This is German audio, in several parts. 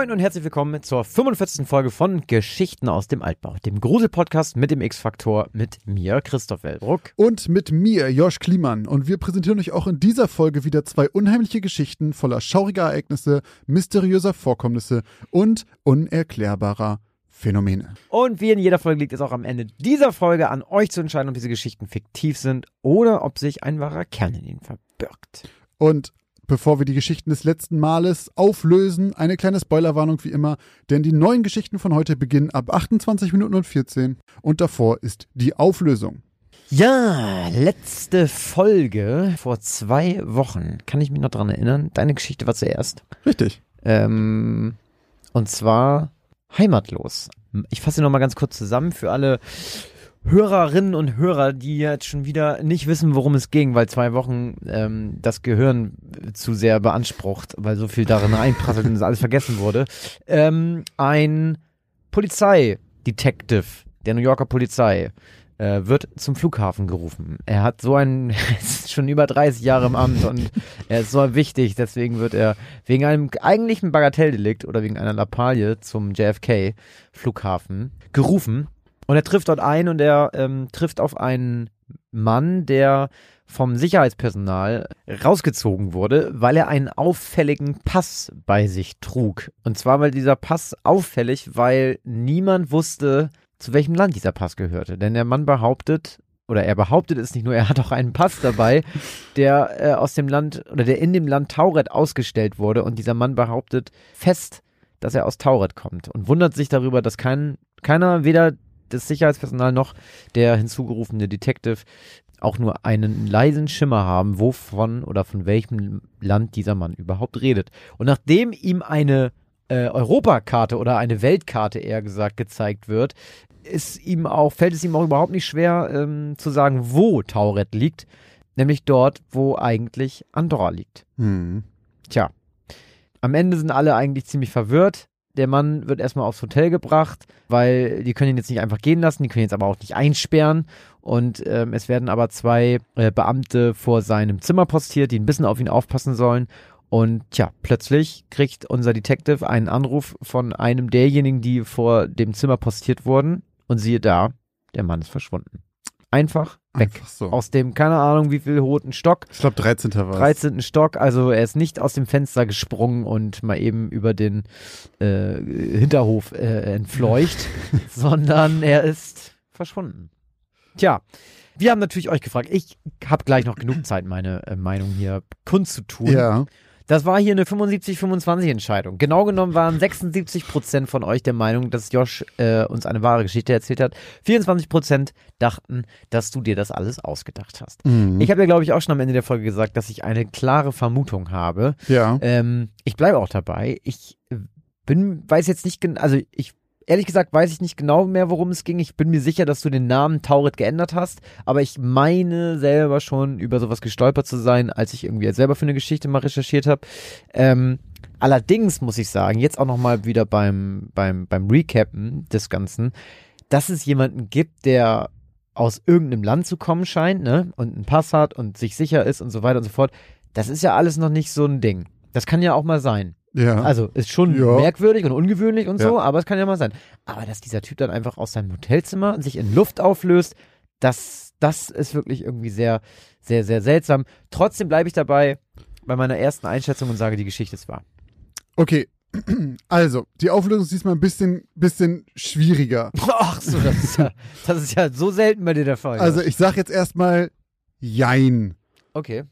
Moin und herzlich willkommen zur 45. Folge von Geschichten aus dem Altbau, dem Grusel-Podcast mit dem X-Faktor mit mir, Christoph Wellbruck. Und mit mir, Josh Kliemann. Und wir präsentieren euch auch in dieser Folge wieder zwei unheimliche Geschichten voller schauriger Ereignisse, mysteriöser Vorkommnisse und unerklärbarer Phänomene. Und wie in jeder Folge liegt es auch am Ende dieser Folge an euch zu entscheiden, ob diese Geschichten fiktiv sind oder ob sich ein wahrer Kern in ihnen verbirgt. Und Bevor wir die Geschichten des letzten Males auflösen, eine kleine Spoilerwarnung wie immer, denn die neuen Geschichten von heute beginnen ab 28 Minuten und 14 und davor ist die Auflösung. Ja, letzte Folge vor zwei Wochen. Kann ich mich noch dran erinnern? Deine Geschichte war zuerst. Richtig. Ähm, und zwar heimatlos. Ich fasse noch mal ganz kurz zusammen für alle Hörerinnen und Hörer, die jetzt schon wieder nicht wissen, worum es ging, weil zwei Wochen ähm, das Gehirn zu sehr beansprucht, weil so viel darin einprasselt und alles vergessen wurde. Ähm, ein Polizeidetective der New Yorker Polizei äh, wird zum Flughafen gerufen. Er hat so einen, ist schon über 30 Jahre im Amt und er ist so wichtig, deswegen wird er wegen einem eigentlichen Bagatelldelikt oder wegen einer Lappalie zum JFK Flughafen gerufen und er trifft dort ein und er ähm, trifft auf einen Mann, der vom Sicherheitspersonal rausgezogen wurde, weil er einen auffälligen Pass bei sich trug. Und zwar weil dieser Pass auffällig, weil niemand wusste, zu welchem Land dieser Pass gehörte. Denn der Mann behauptet, oder er behauptet es nicht nur, er hat auch einen Pass dabei, der äh, aus dem Land oder der in dem Land Tauret ausgestellt wurde. Und dieser Mann behauptet fest, dass er aus Tauret kommt und wundert sich darüber, dass kein, keiner, weder das Sicherheitspersonal noch der hinzugerufene Detective auch nur einen leisen Schimmer haben, wovon oder von welchem Land dieser Mann überhaupt redet. Und nachdem ihm eine äh, Europakarte oder eine Weltkarte eher gesagt gezeigt wird, ist ihm auch, fällt es ihm auch überhaupt nicht schwer ähm, zu sagen, wo Tauret liegt, nämlich dort, wo eigentlich Andorra liegt. Hm. Tja, am Ende sind alle eigentlich ziemlich verwirrt. Der Mann wird erstmal aufs Hotel gebracht, weil die können ihn jetzt nicht einfach gehen lassen, die können ihn jetzt aber auch nicht einsperren. Und ähm, es werden aber zwei äh, Beamte vor seinem Zimmer postiert, die ein bisschen auf ihn aufpassen sollen. Und tja, plötzlich kriegt unser Detective einen Anruf von einem derjenigen, die vor dem Zimmer postiert wurden. Und siehe da, der Mann ist verschwunden. Einfach weg. Einfach so. Aus dem, keine Ahnung, wie viel roten Stock. Ich glaube 13. war es. 13. Stock, also er ist nicht aus dem Fenster gesprungen und mal eben über den äh, Hinterhof äh, entfleucht, sondern er ist verschwunden. Tja, wir haben natürlich euch gefragt. Ich habe gleich noch genug Zeit, meine äh, Meinung hier kundzutun. Ja. Das war hier eine 75-25 Entscheidung. Genau genommen waren 76 Prozent von euch der Meinung, dass Josh äh, uns eine wahre Geschichte erzählt hat. 24 Prozent dachten, dass du dir das alles ausgedacht hast. Mhm. Ich habe ja, glaube ich, auch schon am Ende der Folge gesagt, dass ich eine klare Vermutung habe. ja. Ähm, ich bleibe auch dabei. Ich bin, weiß jetzt nicht genau, also ich ehrlich gesagt weiß ich nicht genau mehr, worum es ging. Ich bin mir sicher, dass du den Namen Taurit geändert hast, aber ich meine selber schon über sowas gestolpert zu sein, als ich irgendwie jetzt selber für eine Geschichte mal recherchiert habe. Ähm, allerdings muss ich sagen, jetzt auch nochmal wieder beim, beim, beim Recappen des Ganzen, dass es jemanden gibt, der aus irgendeinem Land zu kommen scheint, ne, und einen Pass hat und sich sicher ist und so weiter und so fort. Das ist ja alles noch nicht so ein Ding. Das kann ja auch mal sein. Ja. Also ist schon Ja. merkwürdig und ungewöhnlich und so, Ja. aber es kann ja mal sein. Aber dass dieser Typ dann einfach aus seinem Hotelzimmer sich in Luft auflöst, das, das ist wirklich irgendwie sehr, sehr, sehr seltsam. Trotzdem bleibe ich dabei bei meiner ersten Einschätzung und sage, die Geschichte ist wahr. Okay. Also, die Auflösung ist diesmal ein bisschen, bisschen schwieriger. Ach so, das ist ja, das ist ja so selten bei dir der Fall. Also, ich sag jetzt erstmal Jein. okay.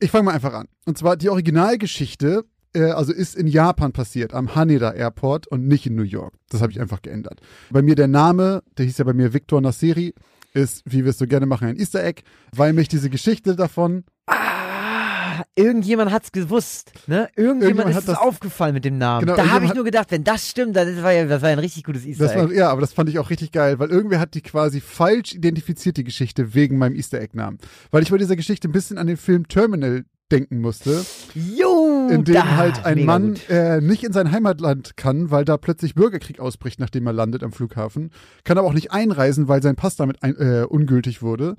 Ich fange mal einfach an. Und zwar die Originalgeschichte, äh, also ist in Japan passiert, am Haneda Airport und nicht in New York. Das habe ich einfach geändert. Bei mir der Name, der hieß ja bei mir Victor Nasseri, ist, wie wir es so gerne machen, ein Easter Egg, weil mich diese Geschichte davon, Ah, irgendjemand hat's gewusst, ne? Irgendjemand, Irgendjemand ist hat es das- aufgefallen mit dem Namen. Genau, da habe ich nur gedacht, wenn das stimmt, dann das war ja, das war ein richtig gutes Easter das war, Egg. ja, aber das fand ich auch richtig geil, weil irgendwer hat die quasi falsch identifiziert, die Geschichte, wegen meinem Easter Egg-Namen. Weil ich bei dieser Geschichte ein bisschen an den Film Terminal denken musste, Jo, in dem da, halt ein Mann äh, nicht in sein Heimatland kann, weil da plötzlich Bürgerkrieg ausbricht, nachdem er landet am Flughafen, kann aber auch nicht einreisen, weil sein Pass damit ein, äh, ungültig wurde.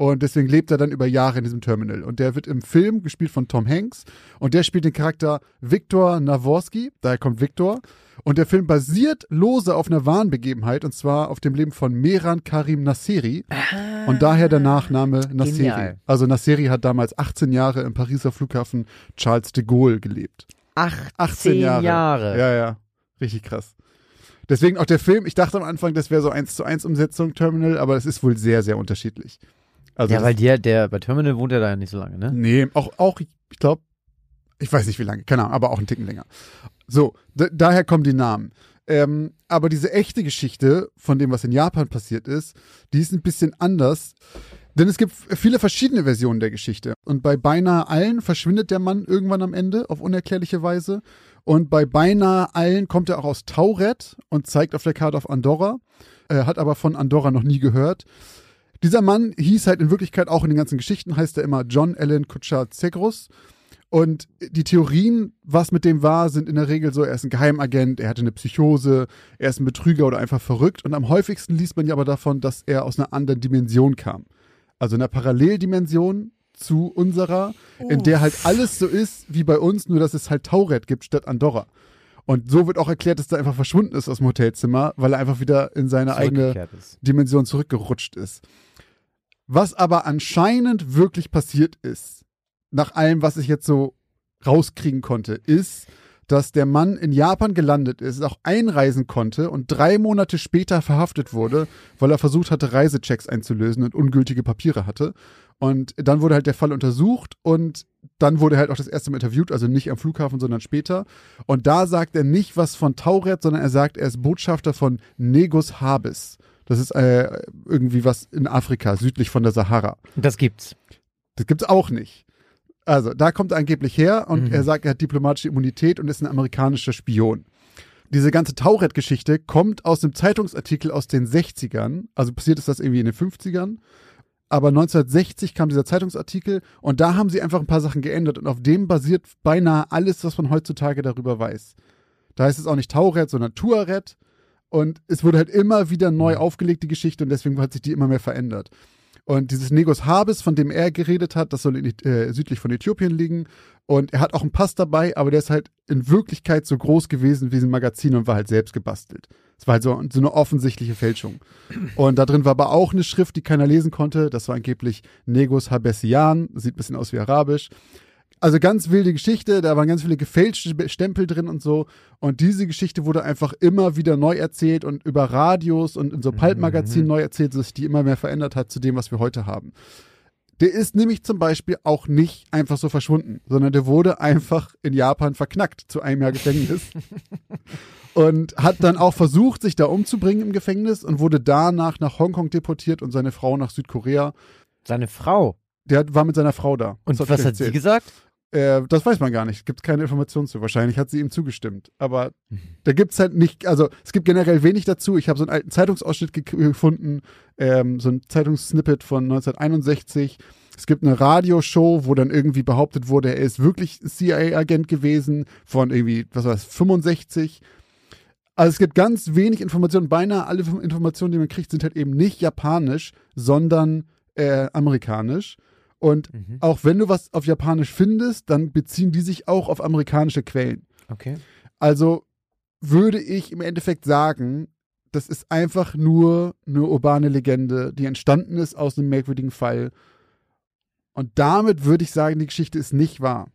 Und deswegen lebt er dann über Jahre in diesem Terminal. Und der wird im Film gespielt von Tom Hanks. Und der spielt den Charakter Viktor Naworski. Daher kommt Viktor. Und der Film basiert lose auf einer wahren Begebenheit. Und zwar auf dem Leben von Mehran Karim Nasseri. Und daher der Nachname Nasseri. Genial. Also Nasseri hat damals 18 Jahre im Pariser Flughafen Charles de Gaulle gelebt. 18, 18 Jahre. Jahre. Ja, ja. Richtig krass. Deswegen auch der Film, ich dachte am Anfang, das wäre so eins zu eins Umsetzung Terminal, aber es ist wohl sehr, sehr unterschiedlich. Also Ja, weil der, der bei Terminal wohnt ja da ja nicht so lange, ne? Nee, auch, auch ich glaube, ich weiß nicht wie lange, keine Ahnung, aber auch einen Ticken länger. So, da, daher kommen die Namen. Ähm, aber diese echte Geschichte von dem, was in Japan passiert ist, die ist ein bisschen anders. Denn es gibt viele verschiedene Versionen der Geschichte. Und bei beinahe allen verschwindet der Mann irgendwann am Ende auf unerklärliche Weise. Und bei beinahe allen kommt er auch aus Tauret und zeigt auf der Karte auf Andorra. Er hat aber von Andorra noch nie gehört. Dieser Mann hieß halt in Wirklichkeit auch in den ganzen Geschichten, heißt er immer John Allen Kutscher Zegrus. Und die Theorien, was mit dem war, sind in der Regel so, er ist ein Geheimagent, er hatte eine Psychose, er ist ein Betrüger oder einfach verrückt. Und am häufigsten liest man ja aber davon, dass er aus einer anderen Dimension kam. Also einer Paralleldimension zu unserer, in der halt alles so ist wie bei uns, nur dass es halt Tauret gibt statt Andorra. Und so wird auch erklärt, dass er einfach verschwunden ist aus dem Hotelzimmer, weil er einfach wieder in seine eigene ist. Dimension zurückgerutscht ist. Was aber anscheinend wirklich passiert ist, nach allem, was ich jetzt so rauskriegen konnte, ist, dass der Mann in Japan gelandet ist, auch einreisen konnte und drei Monate später verhaftet wurde, weil er versucht hatte, Reisechecks einzulösen und ungültige Papiere hatte. Und dann wurde halt der Fall untersucht und dann wurde halt auch das erste Mal interviewt, also nicht am Flughafen, sondern später. Und da sagt er nicht was von Tauret, sondern er sagt, er ist Botschafter von Negus Habis. Das ist äh, irgendwie was in Afrika, südlich von der Sahara. Das gibt's. Das gibt's auch nicht. Also, da kommt er angeblich her und Mhm. er sagt, er hat diplomatische Immunität und ist ein amerikanischer Spion. Diese ganze Tauret-Geschichte kommt aus einem Zeitungsartikel aus den 60ern. Also passiert ist das irgendwie in den 50ern. Aber 1960 kam dieser Zeitungsartikel und da haben sie einfach ein paar Sachen geändert und auf dem basiert beinahe alles, was man heutzutage darüber weiß. Da heißt es auch nicht Tauret, sondern Tuaret. Und es wurde halt immer wieder neu aufgelegt, die Geschichte, und deswegen hat sich die immer mehr verändert. Und dieses Negos Habis, von dem er geredet hat, das soll in, äh, südlich von Äthiopien liegen. Und er hat auch einen Pass dabei, aber der ist halt in Wirklichkeit so groß gewesen wie ein Magazin und war halt selbst gebastelt. Es war halt so, so eine offensichtliche Fälschung. Und da drin war aber auch eine Schrift, die keiner lesen konnte. Das war angeblich Negos Habesian, sieht ein bisschen aus wie Arabisch. Also ganz wilde Geschichte, da waren ganz viele gefälschte Stempel drin und so. Und diese Geschichte wurde einfach immer wieder neu erzählt und über Radios und in so Pulp-Magazinen neu erzählt, dass sich die immer mehr verändert hat zu dem, was wir heute haben. Der ist nämlich zum Beispiel auch nicht einfach so verschwunden, sondern der wurde einfach in Japan verknackt zu einem Jahr Gefängnis. und hat dann auch versucht, sich da umzubringen im Gefängnis und wurde danach nach Hongkong deportiert und seine Frau nach Südkorea. Seine Frau. Der war mit seiner Frau da. Und was hat sie gesagt? Äh, das weiß man gar nicht. Gibt keine Informationen zu. Wahrscheinlich hat sie ihm zugestimmt. Aber Mhm. da gibt's halt nicht, also es gibt generell wenig dazu. Ich habe so einen alten Zeitungsausschnitt ge gefunden, ähm, so ein Zeitungssnippet von 1961. Es gibt eine Radioshow, wo dann irgendwie behauptet wurde, er ist wirklich CIA-Agent gewesen von irgendwie, was war das, 65. Also es gibt ganz wenig Informationen. Beinahe alle Informationen, die man kriegt, sind halt eben nicht japanisch, sondern äh, amerikanisch. Und Mhm. auch wenn du was auf Japanisch findest, dann beziehen die sich auch auf amerikanische Quellen. Okay. Also würde ich im Endeffekt sagen, das ist einfach nur eine urbane Legende, die entstanden ist aus einem merkwürdigen Fall. Und damit würde ich sagen, die Geschichte ist nicht wahr.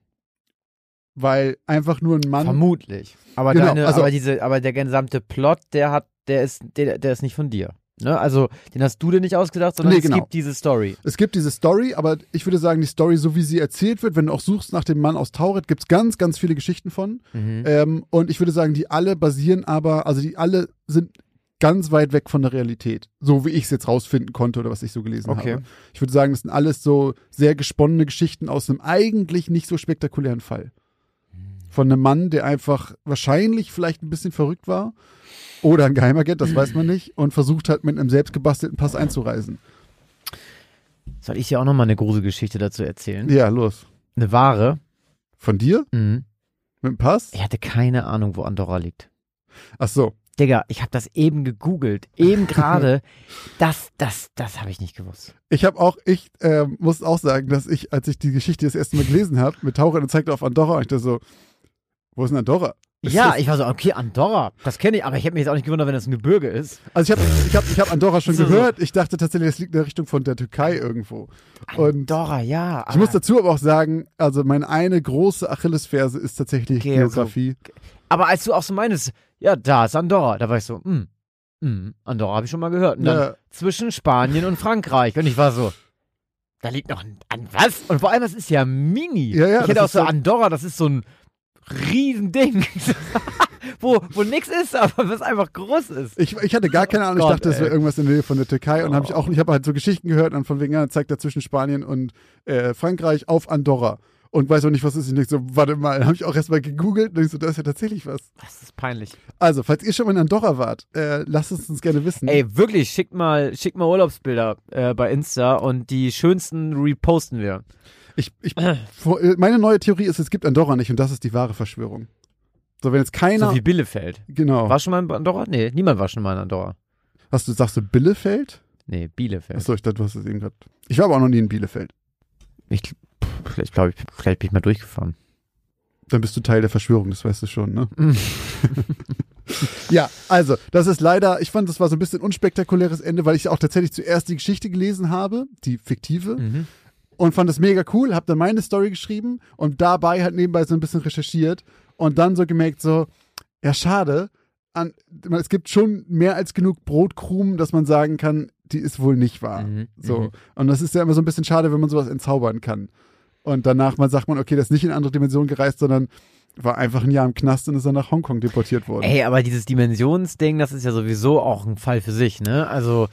Weil einfach nur ein Mann. Vermutlich. Aber Genau, deine, also- aber diese, aber der gesamte Plot, der hat, der ist, der, der ist nicht von dir. Ne? Also, den hast du dir nicht ausgedacht, sondern Nee, es genau. gibt diese Story. Es gibt diese Story, aber ich würde sagen, die Story, so wie sie erzählt wird, wenn du auch suchst nach dem Mann aus Tauret, gibt es ganz, ganz viele Geschichten von. Mhm. Ähm, und ich würde sagen, die alle basieren aber, also die alle sind ganz weit weg von der Realität. So wie ich es jetzt rausfinden konnte oder was ich so gelesen Okay. habe. Ich würde sagen, das sind alles so sehr gesponnene Geschichten aus einem eigentlich nicht so spektakulären Fall. Von einem Mann, der einfach wahrscheinlich vielleicht ein bisschen verrückt war. Oder ein Geheimagent, das weiß man nicht. Und versucht hat, mit einem selbstgebastelten Pass einzureisen. Soll ich dir auch nochmal eine Gruselgeschichte dazu erzählen? Ja, los. Eine wahre. Von dir? Mhm. Mit dem Pass? Ich hatte keine Ahnung, wo Andorra liegt. Ach so. Digga, ich habe das eben gegoogelt. Eben gerade. das, das, das habe ich nicht gewusst. Ich habe auch, ich äh, muss auch sagen, dass ich, als ich die Geschichte das erste Mal gelesen habe, mit Taucher und zeigte auf Andorra, und ich dachte so, wo ist denn Andorra? Ist ja, das- ich war so, okay, Andorra, das kenne ich, aber ich hätte mich jetzt auch nicht gewundert, wenn das ein Gebirge ist. Also ich habe ich hab, ich hab Andorra schon So, so. gehört. Ich dachte tatsächlich, das liegt in der Richtung von der Türkei irgendwo. Und Andorra, ja. ich muss dazu aber auch sagen, also meine eine große Achillesferse ist tatsächlich Okay, Geografie. Aber als du auch so meinst, ja, da ist Andorra, da war ich so, hm, hm, Andorra habe ich schon mal gehört. Und dann Ja. zwischen Spanien und Frankreich. Und ich war so, da liegt noch ein, an was? Und vor allem, das ist ja mini. Ja, ja, ich hätte auch so, so- Andorra, das ist so ein Riesending. wo, wo nix ist, aber was einfach groß ist. Ich, ich hatte gar keine Ahnung, ich Gott, dachte, es wäre ey. irgendwas in der Nähe von der Türkei und habe ich Oh. auch, ich habe halt so Geschichten gehört und von wegen, ja, zeigt da zwischen Spanien und äh, Frankreich auf Andorra und weiß auch nicht, was ist. Ich denk so, warte mal, dann habe ich auch erstmal gegoogelt und ich so, da ist ja tatsächlich was. Das ist peinlich. Also, falls ihr schon mal in Andorra wart, äh, lasst es uns gerne wissen. Ey, wirklich, schickt mal, schickt mal Urlaubsbilder äh, bei Insta und die schönsten reposten wir. Ich, ich, vor- äh, meine neue Theorie ist, es gibt Andorra nicht und das ist die wahre Verschwörung. So, wenn jetzt keiner. So wie Bielefeld. genau. War schon mal in Andorra? Nee, niemand war schon mal in Andorra. Was du sagst, du Billefeld? Nee, Bielefeld. Achso, ich dachte, du hast es eben gerade. Ich war aber auch noch nie in Bielefeld. Ich, vielleicht glaube ich, vielleicht bin ich mal durchgefahren. Dann bist du Teil der Verschwörung, das weißt du schon, ne? ja, also, das ist leider, ich fand, das war so ein bisschen unspektakuläres Ende, weil ich auch tatsächlich zuerst die Geschichte gelesen habe, die fiktive, Mhm. Und fand das mega cool, hab dann meine Story geschrieben und dabei halt nebenbei so ein bisschen recherchiert und dann so gemerkt, so, ja, schade, an, es gibt schon mehr als genug Brotkrumen, dass man sagen kann, die ist wohl nicht wahr. Mhm. So. Mhm. Und das ist ja immer so ein bisschen schade, wenn man sowas entzaubern kann. Und danach mal sagt man, okay, das ist nicht in andere Dimension gereist, sondern war einfach ein Jahr im Knast und ist dann nach Hongkong deportiert worden. Ey, aber dieses Dimensionsding, das ist ja sowieso auch ein Fall für sich, ne? Also.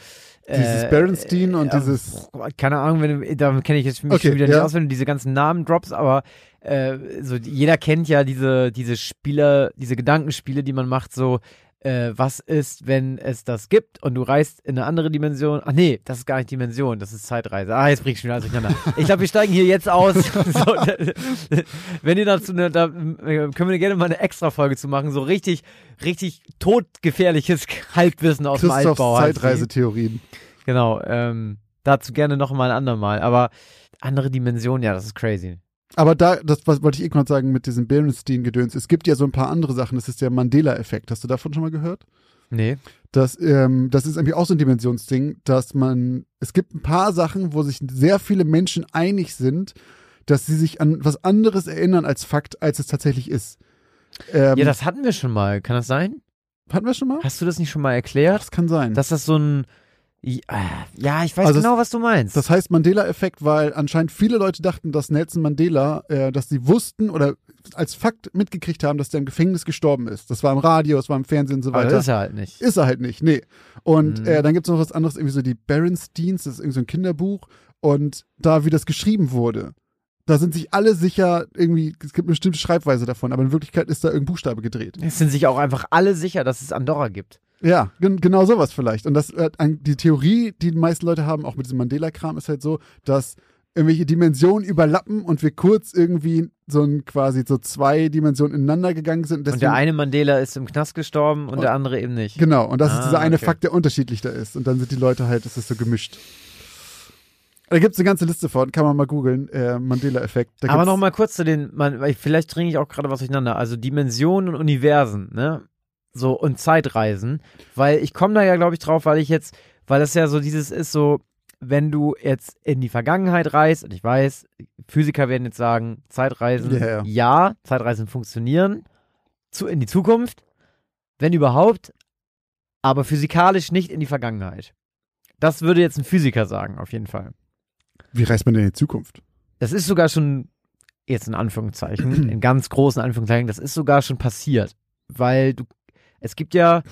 Dieses Berenstein und dieses- Keine Ahnung, wenn da kenne ich jetzt mich Okay, schon wieder nicht ja. aus, wenn du diese ganzen Namen droppst, aber äh, so, jeder kennt ja diese, diese Spiele, diese Gedankenspiele, die man macht, so, äh, was ist, wenn es das gibt und du reist in eine andere Dimension? Ach nee, das ist gar nicht Dimension, das ist Zeitreise. Ah, jetzt bring ich schon wieder alles durcheinander. Ich glaube, wir steigen hier jetzt aus. so, wenn ihr dazu, eine, da äh, können wir gerne mal eine Extra-Folge zu machen, so richtig, richtig todgefährliches Halbwissen aus dem Christophs Altbau. heißt die. Zeitreisetheorien. Genau, ähm, dazu gerne noch mal ein andermal. Aber andere Dimension, ja, das ist crazy. Aber da, das was wollte ich eben gerade sagen mit diesem Berenstein-Gedöns. Es gibt ja so ein paar andere Sachen. Das ist der Mandela-Effekt. Hast du davon schon mal gehört? Nee. Das, ähm, das ist irgendwie auch so ein Dimensionsding, dass man, es gibt ein paar Sachen, wo sich sehr viele Menschen einig sind, dass sie sich an was anderes erinnern als Fakt, als es tatsächlich ist. Ähm, Ja, das hatten wir schon mal. Kann das sein? hatten wir schon mal? Hast du das nicht schon mal erklärt? Das kann sein. Dass das so ein. Ja, ich weiß Also genau, was du meinst. Das heißt Mandela-Effekt, weil anscheinend viele Leute dachten, dass Nelson Mandela, äh, dass sie wussten oder als Fakt mitgekriegt haben, dass der im Gefängnis gestorben ist. Das war im Radio, das war im Fernsehen und so aber weiter. das ist er halt nicht. Ist er halt nicht, nee. Und Mhm. äh, dann gibt es noch was anderes, irgendwie so die Berensteins, das ist irgendwie so ein Kinderbuch. Und da, wie das geschrieben wurde, da sind sich alle sicher, irgendwie, es gibt eine bestimmte Schreibweise davon, aber in Wirklichkeit ist da irgendein Buchstabe gedreht. Es sind sich auch einfach alle sicher, dass es Andorra gibt. Ja, gen genau sowas vielleicht. Und das, äh, die Theorie, die die meisten Leute haben, auch mit diesem Mandela-Kram, ist halt so, dass irgendwelche Dimensionen überlappen und wir kurz irgendwie so ein quasi so zwei Dimensionen ineinander gegangen sind. Und der Deswegen- eine Mandela ist im Knast gestorben und Und- der andere eben nicht. Genau, und das ist Ah, dieser eine okay. Fakt, der unterschiedlich da ist. Und dann sind die Leute halt, es ist so gemischt. Da gibt es eine ganze Liste von, kann man mal googeln, äh, Mandela-Effekt. Aber gibt's- nochmal kurz zu den, man, vielleicht bringe ich auch gerade was durcheinander. Also Dimensionen und Universen, ne? So, und Zeitreisen. Weil ich komme da ja, glaube ich, drauf, weil ich jetzt, weil das ja so dieses ist, so, wenn du jetzt in die Vergangenheit reist, und ich weiß, Physiker werden jetzt sagen, Zeitreisen, Ja, ja. ja, Zeitreisen funktionieren, zu, in die Zukunft, wenn überhaupt, aber physikalisch nicht in die Vergangenheit. Das würde jetzt ein Physiker sagen, auf jeden Fall. Wie reist man denn in die Zukunft? Das ist sogar schon, jetzt in Anführungszeichen, in ganz großen Anführungszeichen, das ist sogar schon passiert. Weil du, es gibt ja,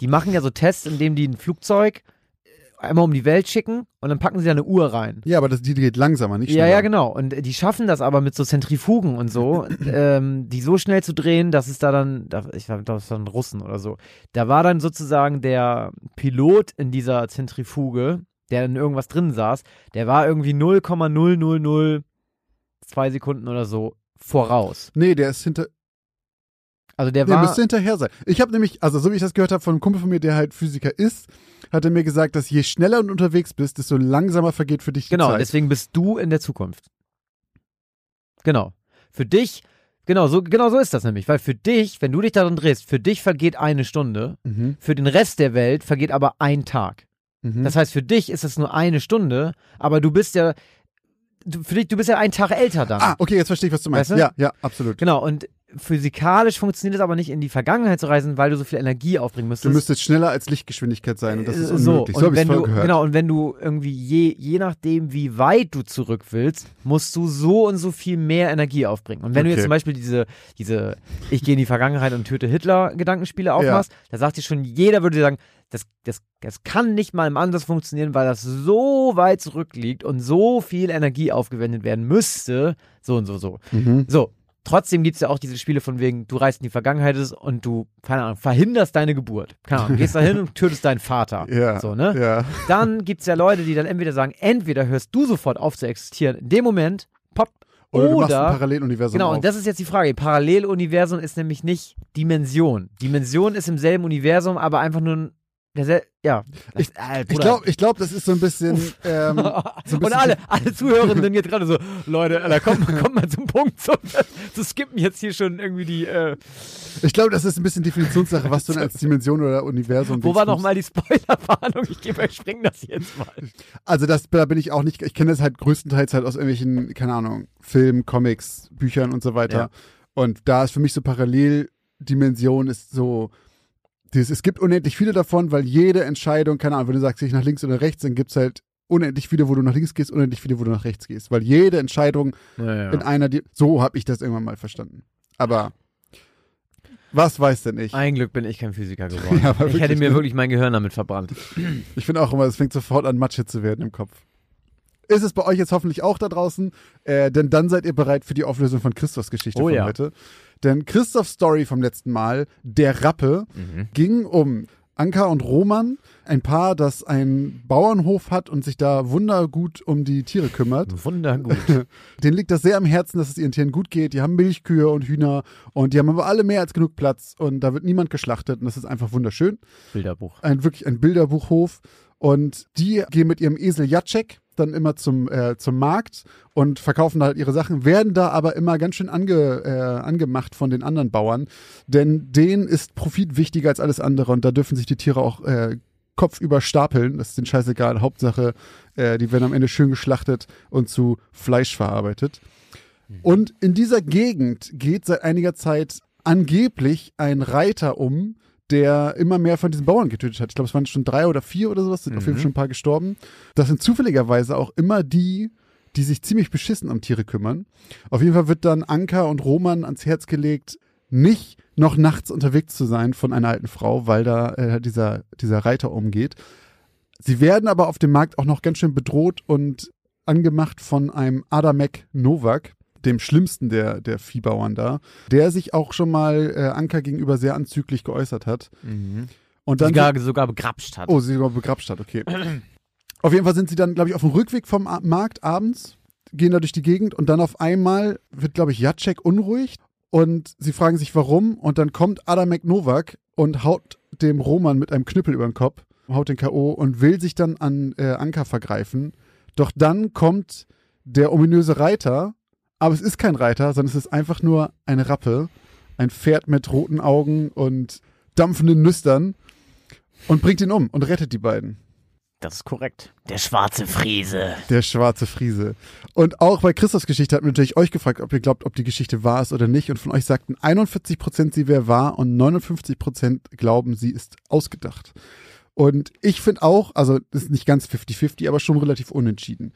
die machen ja so Tests, indem die ein Flugzeug einmal um die Welt schicken und dann packen sie da eine Uhr rein. Ja, aber das, die geht langsamer, nicht Ja, schneller. ja, genau. Und die schaffen das aber mit so Zentrifugen und so, ähm, die so schnell zu drehen, dass es da dann, da- ich glaube, das waren Russen oder so. Da war dann sozusagen der Pilot in dieser Zentrifuge, der in irgendwas drin saß, der war irgendwie 0,0002 Sekunden oder so voraus. Nee, der ist hinter. Also der Der war. müsste hinterher sein. Ich habe nämlich, also so wie ich das gehört habe von einem Kumpel von mir, der halt Physiker ist, hat er mir gesagt, dass je schneller du unterwegs bist, desto langsamer vergeht für dich die Genau, Zeit. deswegen bist du in der Zukunft. Genau. Für dich, genau so, genau so ist das nämlich. Weil für dich, wenn du dich darin drehst, für dich vergeht eine Stunde, Mhm. für den Rest der Welt vergeht aber ein Tag. Mhm. Das heißt, für dich ist es nur eine Stunde, aber du bist ja, du, für dich, du bist ja einen Tag älter dann. ah, okay, jetzt verstehe ich, was du meinst. Weißt du? Ja, ja, absolut. Genau, und physikalisch funktioniert es aber nicht, in die Vergangenheit zu reisen, weil du so viel Energie aufbringen Du müsstest. müsstest schneller als Lichtgeschwindigkeit sein und das ist Äh, so, unmöglich. So, und habe ich wenn voll du, gehört. genau, und wenn du irgendwie je, je nachdem, wie weit du zurück willst, musst du so und so viel mehr Energie aufbringen. Und wenn du Okay. jetzt zum Beispiel diese, diese Ich gehe in die Vergangenheit und töte Hitler-Gedankenspiele aufmachst, da sagt dir schon jeder, würde dir sagen, das, das, das kann nicht mal im Ansatz funktionieren, weil das so weit zurückliegt und so viel Energie aufgewendet werden müsste, so und so, so. Mhm. So, trotzdem gibt es ja auch diese Spiele von wegen, du reist in die Vergangenheit und du, keine Ahnung, verhinderst deine Geburt. Keine Ahnung, gehst da hin und tötest deinen Vater. Ja, So, ne? ja. Dann gibt es ja Leute, die dann entweder sagen, entweder hörst du sofort auf zu existieren, in dem Moment, pop, Oder, oder, du machst ein Paralleluniversum genau, auf. und das ist jetzt die Frage. Paralleluniversum ist nämlich nicht Dimension. Dimension ist im selben Universum, aber einfach nur ein, ja. Ich- äh, ich glaube, ich glaub, das ist so ein bisschen, ähm, so ein und bisschen alle, alle Zuhörenden jetzt gerade so, Leute, Alter, kommt, kommt mal zum Punkt. So, so skippen jetzt hier schon irgendwie die, äh, Ich glaube, das ist ein bisschen Definitionssache, was du denn als Dimension oder Universum wo war nochmal die Spoilerwarnung? Ich gebe euch, spring das jetzt mal. Also das, da bin ich auch nicht, ich kenne das halt größtenteils halt aus irgendwelchen, keine Ahnung, Filmen, Comics, Büchern und so weiter. Ja. Und da ist für mich so Paralleldimension ist so, dieses, es gibt unendlich viele davon, weil jede Entscheidung, keine Ahnung, wenn du sagst, gehe ich nach links oder rechts, dann gibt es halt unendlich viele, wo du nach links gehst, unendlich viele, wo du nach rechts gehst. Weil jede Entscheidung in einer, Di- so habe ich das irgendwann mal verstanden. Aber was weiß denn ich? Ein Glück bin ich kein Physiker geworden. Ja, ich hätte mir wirklich mein Gehirn damit verbrannt. Ich finde auch immer, es fängt sofort an, Matsche zu werden im Kopf. Ist es bei euch jetzt hoffentlich auch da draußen? Äh, denn dann seid ihr bereit für die Auflösung von Christophs Geschichte Oh von ja. heute. Denn Christophs Story vom letzten Mal, der Rappe, ging um Anka und Roman, ein Paar, das einen Bauernhof hat und sich da wundergut um die Tiere kümmert. Wundergut. Denen liegt das sehr am Herzen, dass es ihren Tieren gut geht. Die haben Milchkühe und Hühner und die haben aber alle mehr als genug Platz und da wird niemand geschlachtet und das ist einfach wunderschön Bilderbuch. ein wirklich ein Bilderbuchhof und die gehen mit ihrem Esel Jacek dann immer zum, äh, zum Markt und verkaufen da halt ihre Sachen, werden da aber immer ganz schön ange, äh, angemacht von den anderen Bauern, denn denen ist Profit wichtiger als alles andere und da dürfen sich die Tiere auch äh, kopfüber stapeln, das ist denen scheißegal, Hauptsache, äh, die werden am Ende schön geschlachtet und zu Fleisch verarbeitet. Und in dieser Gegend geht seit einiger Zeit angeblich ein Reiter um, der immer mehr von diesen Bauern getötet hat. Ich glaube, es waren schon drei oder vier oder sowas, sind auf jeden Fall schon ein paar gestorben. Das sind zufälligerweise auch immer die, die sich ziemlich beschissen um Tiere kümmern. Auf jeden Fall wird dann Anka und Roman ans Herz gelegt, nicht noch nachts unterwegs zu sein von einer alten Frau, weil da äh, dieser, dieser Reiter umgeht. Sie werden aber auf dem Markt auch noch ganz schön bedroht und angemacht von einem Adamek Novak, dem schlimmsten der, der Viehbauern da, der sich auch schon mal äh, Anka gegenüber sehr anzüglich geäußert hat. Und dann Sogar, sogar begrapscht hat. Oh, sie sogar begrapscht hat, okay. auf jeden Fall sind sie dann, glaube ich, auf dem Rückweg vom A Markt abends, gehen da durch die Gegend und dann auf einmal wird, glaube ich, Jacek unruhig und sie fragen sich, warum. Und dann kommt Adamek Novak und haut dem Roman mit einem Knüppel über den Kopf, haut den K.O. und will sich dann an äh, Anka vergreifen. Doch dann kommt der ominöse Reiter, aber es ist kein Reiter, sondern es ist einfach nur eine Rappe, ein Pferd mit roten Augen und dampfenden Nüstern und bringt ihn um und rettet die beiden. Das ist korrekt. Der schwarze Friese. Der schwarze Friese. Und auch bei Christophs Geschichte hat man natürlich euch gefragt, ob ihr glaubt, ob die Geschichte wahr ist oder nicht. Und von euch sagten 41 Prozent, sie wäre wahr und 59 Prozent glauben, sie ist ausgedacht. Und ich finde auch, also das ist nicht ganz 50-50, aber schon relativ unentschieden.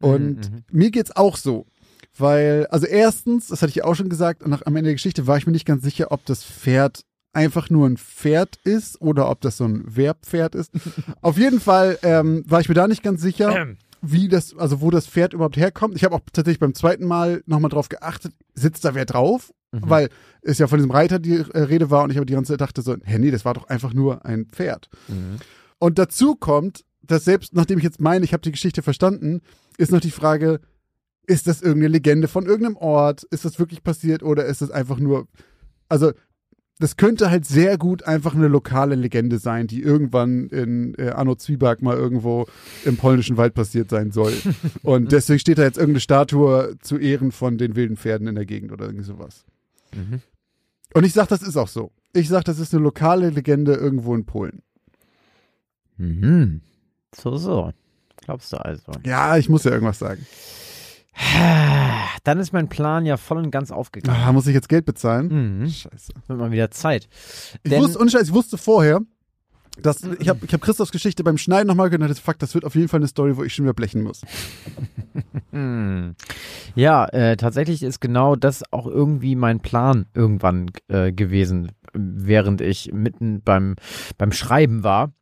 Und Mhm, mir geht's auch so. Weil, also erstens, das hatte ich ja auch schon gesagt, nach, am Ende der Geschichte war ich mir nicht ganz sicher, ob das Pferd einfach nur ein Pferd ist oder ob das so ein Wehrpferd ist. Auf jeden Fall ähm, war ich mir da nicht ganz sicher, wie das, also wo das Pferd überhaupt herkommt. Ich habe auch tatsächlich beim zweiten Mal nochmal drauf geachtet, sitzt da wer drauf? Weil es ja von diesem Reiter die äh, Rede war und ich aber die ganze Zeit dachte so, hä, nee, das war doch einfach nur ein Pferd. Und dazu kommt, dass selbst nachdem ich jetzt meine, ich habe die Geschichte verstanden, ist noch die Frage, ist das irgendeine Legende von irgendeinem Ort? Ist das wirklich passiert oder ist das einfach nur, also das könnte halt sehr gut einfach eine lokale Legende sein, die irgendwann in äh, Anno Zwieback mal irgendwo im polnischen Wald passiert sein soll. Und deswegen steht da jetzt irgendeine Statue zu Ehren von den wilden Pferden in der Gegend oder irgendwie sowas. Mhm. Und ich sag, das ist auch so. Ich sag, das ist eine lokale Legende irgendwo in Polen. Mhm. So, so. Glaubst du also? Ja, ich muss ja irgendwas sagen. Dann ist mein Plan ja voll und ganz aufgegangen. Ah, muss ich jetzt Geld bezahlen? Mhm. Scheiße. Wird mal wieder Zeit. Ich Denn- wusste, Scheiß, ich wusste vorher, dass ich habe ich hab Christophs Geschichte beim Schneiden nochmal gehört und dachte, fuck, das wird auf jeden Fall eine Story, wo ich schon wieder blechen muss. Ja, äh, tatsächlich ist genau das auch irgendwie mein Plan irgendwann äh, gewesen, während ich mitten beim, beim Schreiben war.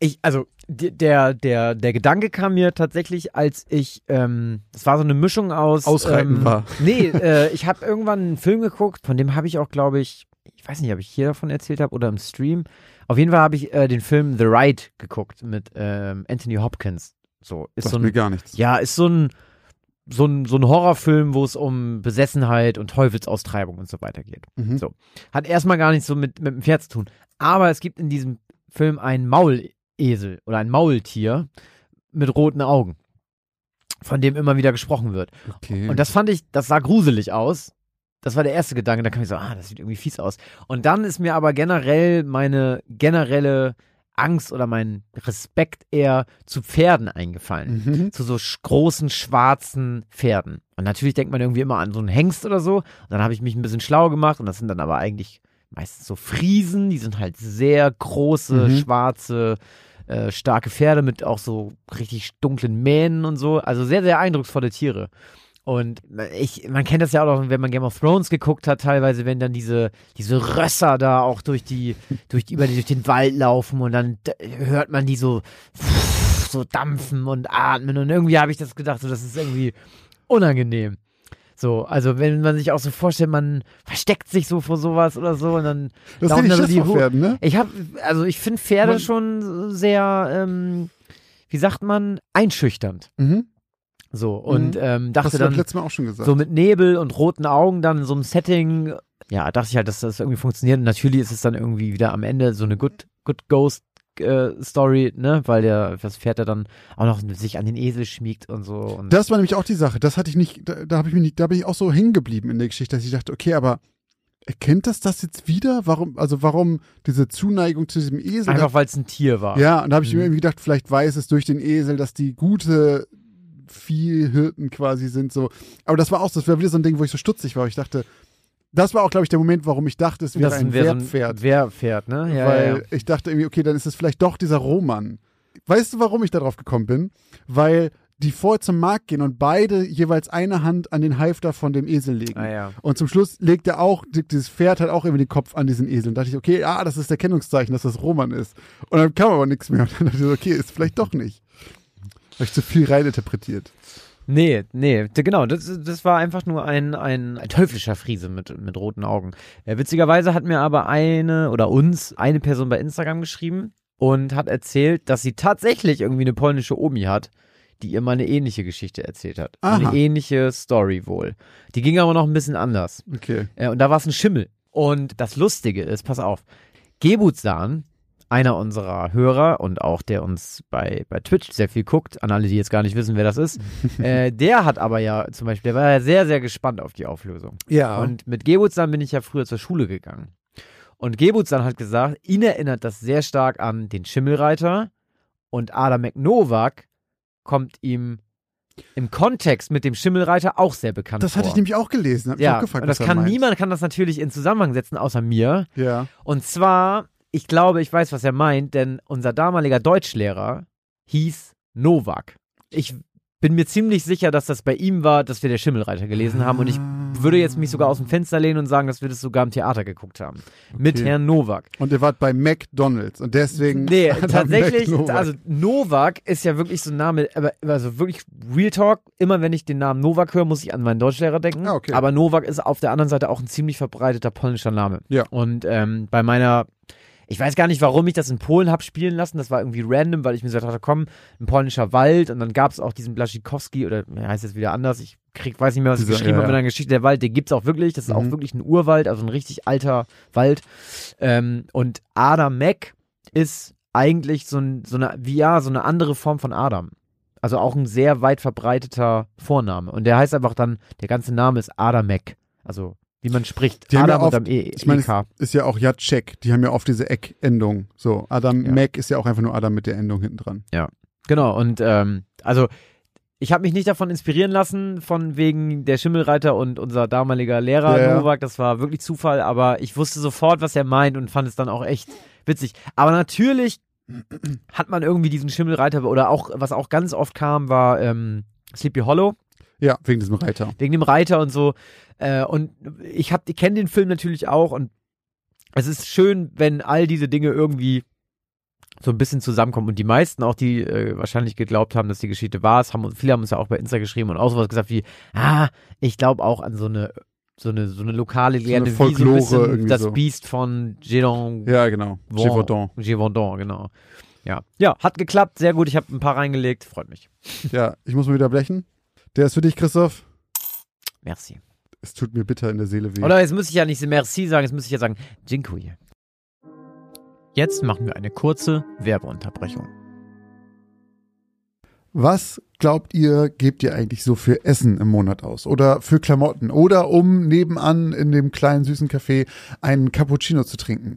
Ich, also der, der, der Gedanke kam mir tatsächlich, als ich, ähm, das war so eine Mischung aus. Ausreiten ähm, war. Nee, äh, ich habe irgendwann einen Film geguckt, von dem habe ich auch, glaube ich, ich weiß nicht, ob ich hier davon erzählt habe oder im Stream. Auf jeden Fall habe ich äh, den Film The Ride geguckt mit ähm, Anthony Hopkins. So, ist Sagt so ein mir gar nichts. ja, ist so ein, so ein, so ein Horrorfilm, wo es um Besessenheit und Teufelsaustreibung und so weiter geht. Mhm. So. Hat erstmal gar nichts so mit, mit dem Pferd zu tun. Aber es gibt in diesem Film einen Maulesel oder ein Maultier mit roten Augen, von dem immer wieder gesprochen wird. Okay. Und das fand ich, das sah gruselig aus. Das war der erste Gedanke. Da kam ich so, ah, das sieht irgendwie fies aus. Und dann ist mir aber generell meine generelle Angst oder mein Respekt eher zu Pferden eingefallen mhm. zu so großen schwarzen Pferden. Und natürlich denkt man irgendwie immer an so einen Hengst oder so. Und dann habe ich mich ein bisschen schlau gemacht und das sind dann aber eigentlich meistens so Friesen, die sind halt sehr große, Mhm. schwarze, äh, starke Pferde mit auch so richtig dunklen Mähnen und so. Also sehr, sehr eindrucksvolle Tiere. Und ich, man kennt das ja auch wenn man Game of Thrones geguckt hat, teilweise, wenn dann diese, diese Rösser da auch durch die, durch die, über die, durch den Wald laufen und dann hört man die so, so dampfen und atmen und irgendwie habe ich das gedacht, so, das ist irgendwie unangenehm. So, also wenn man sich auch so vorstellt, man versteckt sich so vor sowas oder so und dann Das laufen sind die da so die Pferden, ne? ich habe, also ich finde Pferde Man- schon sehr, ähm, wie sagt man, einschüchternd. Mhm. So und Mhm. ähm, Hast dachte du das dann letztes Mal auch schon gesagt. so mit Nebel und roten Augen dann in so einem Setting, ja, dachte ich halt, dass das irgendwie funktioniert. Und natürlich ist es dann irgendwie wieder am Ende so eine Good, Good Ghost Story, ne, weil der das Pferd ja dann auch noch sich an den Esel schmiegt und so. Und das war nämlich auch die Sache. Das hatte ich nicht, da, da habe ich mich nicht, da bin ich auch so hängen geblieben in der Geschichte, dass ich dachte, okay, aber erkennt das das jetzt wieder? Warum, also warum diese Zuneigung zu diesem Esel? einfach weil es ein Tier war. Ja, und da habe ich Mhm. mir irgendwie gedacht, vielleicht weiß es durch den Esel, dass die gute Viehhirten quasi sind so. Aber das war auch, das war wieder so ein Ding, wo ich so stutzig war. Ich dachte, das war auch, glaube ich, der Moment, warum ich dachte, es wäre das ein wäre so Wehrpferd. Wehrpferd, ne? Ja, weil ja, ja. ich dachte irgendwie, okay, dann ist es vielleicht doch dieser Roman. Weißt du, warum ich darauf gekommen bin? Weil die vorher zum Markt gehen und beide jeweils eine Hand an den Halfter von dem Esel legen. Ah, ja. Und zum Schluss legt er auch, dieses Pferd hat auch irgendwie den Kopf an diesen Esel. Und dachte ich, okay, ah, das ist Erkennungszeichen, dass das Roman ist. Und dann kam aber nichts mehr. Und dann dachte ich, okay, ist vielleicht doch nicht. Habe ich zu viel reininterpretiert. Nee, nee, genau, das, das war einfach nur ein, ein, ein teuflischer Friese mit, mit roten Augen. Ja, witzigerweise hat mir aber eine oder uns eine Person bei Instagram geschrieben und hat erzählt, dass sie tatsächlich irgendwie eine polnische Omi hat, die ihr mal eine ähnliche Geschichte erzählt hat. Aha. Eine ähnliche Story wohl. Die ging aber noch ein bisschen anders. Okay. Äh, und da war es ein Schimmel. Und das Lustige ist, pass auf, Gebutsan, einer unserer Hörer und auch der uns bei, bei Twitch sehr viel guckt, an alle, die jetzt gar nicht wissen, wer das ist, äh, der hat aber ja zum Beispiel, der war ja sehr, sehr gespannt auf die Auflösung. Ja. Und mit Gebutsan bin ich ja früher zur Schule gegangen. Und Gebutsan hat gesagt, ihn erinnert das sehr stark an den Schimmelreiter und Adam McNovak kommt ihm im Kontext mit dem Schimmelreiter auch sehr bekannt das vor. hatte ich nämlich auch gelesen. Hab ich Ja, auch gefragt, und das kann meint. niemand kann das natürlich in Zusammenhang setzen, außer mir. Ja. Und zwar, ich glaube, ich weiß, was er meint, denn unser damaliger Deutschlehrer hieß Novak. Ich bin mir ziemlich sicher, dass das bei ihm war, dass wir der Schimmelreiter gelesen haben. Und ich würde jetzt mich sogar aus dem Fenster lehnen und sagen, dass wir das sogar im Theater geguckt haben. Mit Okay. Herrn Novak. Und ihr wart bei McDonalds und deswegen. Nee, tatsächlich, McNovak. also Novak ist ja wirklich so ein Name, aber also wirklich Real Talk, immer wenn ich den Namen Novak höre, muss ich an meinen Deutschlehrer denken. Ah, okay. Aber Novak ist auf der anderen Seite auch ein ziemlich verbreiteter polnischer Name. Ja. Und ähm, bei meiner Ich weiß gar nicht, warum ich das in Polen habe spielen lassen. Das war irgendwie random, weil ich mir so dachte, komm, ein polnischer Wald und dann gab es auch diesen Blaschikowski oder ja, heißt jetzt wieder anders. Ich krieg, weiß nicht mehr, was ich geschrieben ja, habe in ja. der Geschichte. Der Wald, den gibt's auch wirklich. Das ist auch Mhm. wirklich ein Urwald, also ein richtig alter Wald. Ähm, und Adam Mack ist eigentlich so, ein, so eine, wie ja, so eine andere Form von Adam. Also auch ein sehr weit verbreiteter Vorname. Und der heißt einfach dann, der ganze Name ist Adamek. Also wie man spricht. Die haben ja Adam und oft- am e Ich meine, es ist ja auch Jacek. Die haben ja oft diese Eck-Endung. So, Adam Ja. Mac ist ja auch einfach nur Adam mit der Endung hinten dran. Genau, und ähm, also ich habe mich nicht davon inspirieren lassen, von wegen der Schimmelreiter und unser damaliger Lehrer Ja, ja. Novak. Das war wirklich Zufall, aber ich wusste sofort, was er meint und fand es dann auch echt witzig. Aber natürlich hat man irgendwie diesen Schimmelreiter oder auch, was auch ganz oft kam, war ähm, Sleepy Hollow. Ja, wegen diesem Reiter. wegen dem Reiter und so. Äh, und ich hab, ich kenne den Film natürlich auch und es ist schön, wenn all diese Dinge irgendwie so ein bisschen zusammenkommen. Und die meisten, auch die äh, wahrscheinlich geglaubt haben, dass die Geschichte wahr ist, haben viele haben uns ja auch bei Insta geschrieben und auch sowas gesagt wie, ah, ich glaube auch an so eine so eine so eine lokale Legende, wie so ein Folklore bisschen das so. Biest von Gédon Ja, genau. Gévaudan. Gévaudan, genau. Ja. ja, hat geklappt, sehr gut. Ich habe ein paar reingelegt, freut mich. Ja, ich muss mal wieder blechen. Der ist für dich, Christoph. Merci. Es tut mir bitter in der Seele weh. Oder jetzt muss ich ja nicht Merci sagen, jetzt muss ich ja sagen Dziękuję. Jetzt machen wir eine kurze Werbeunterbrechung. Was glaubt ihr, gebt ihr eigentlich so für Essen im Monat aus? Oder für Klamotten? Oder um nebenan in dem kleinen süßen Café einen Cappuccino zu trinken?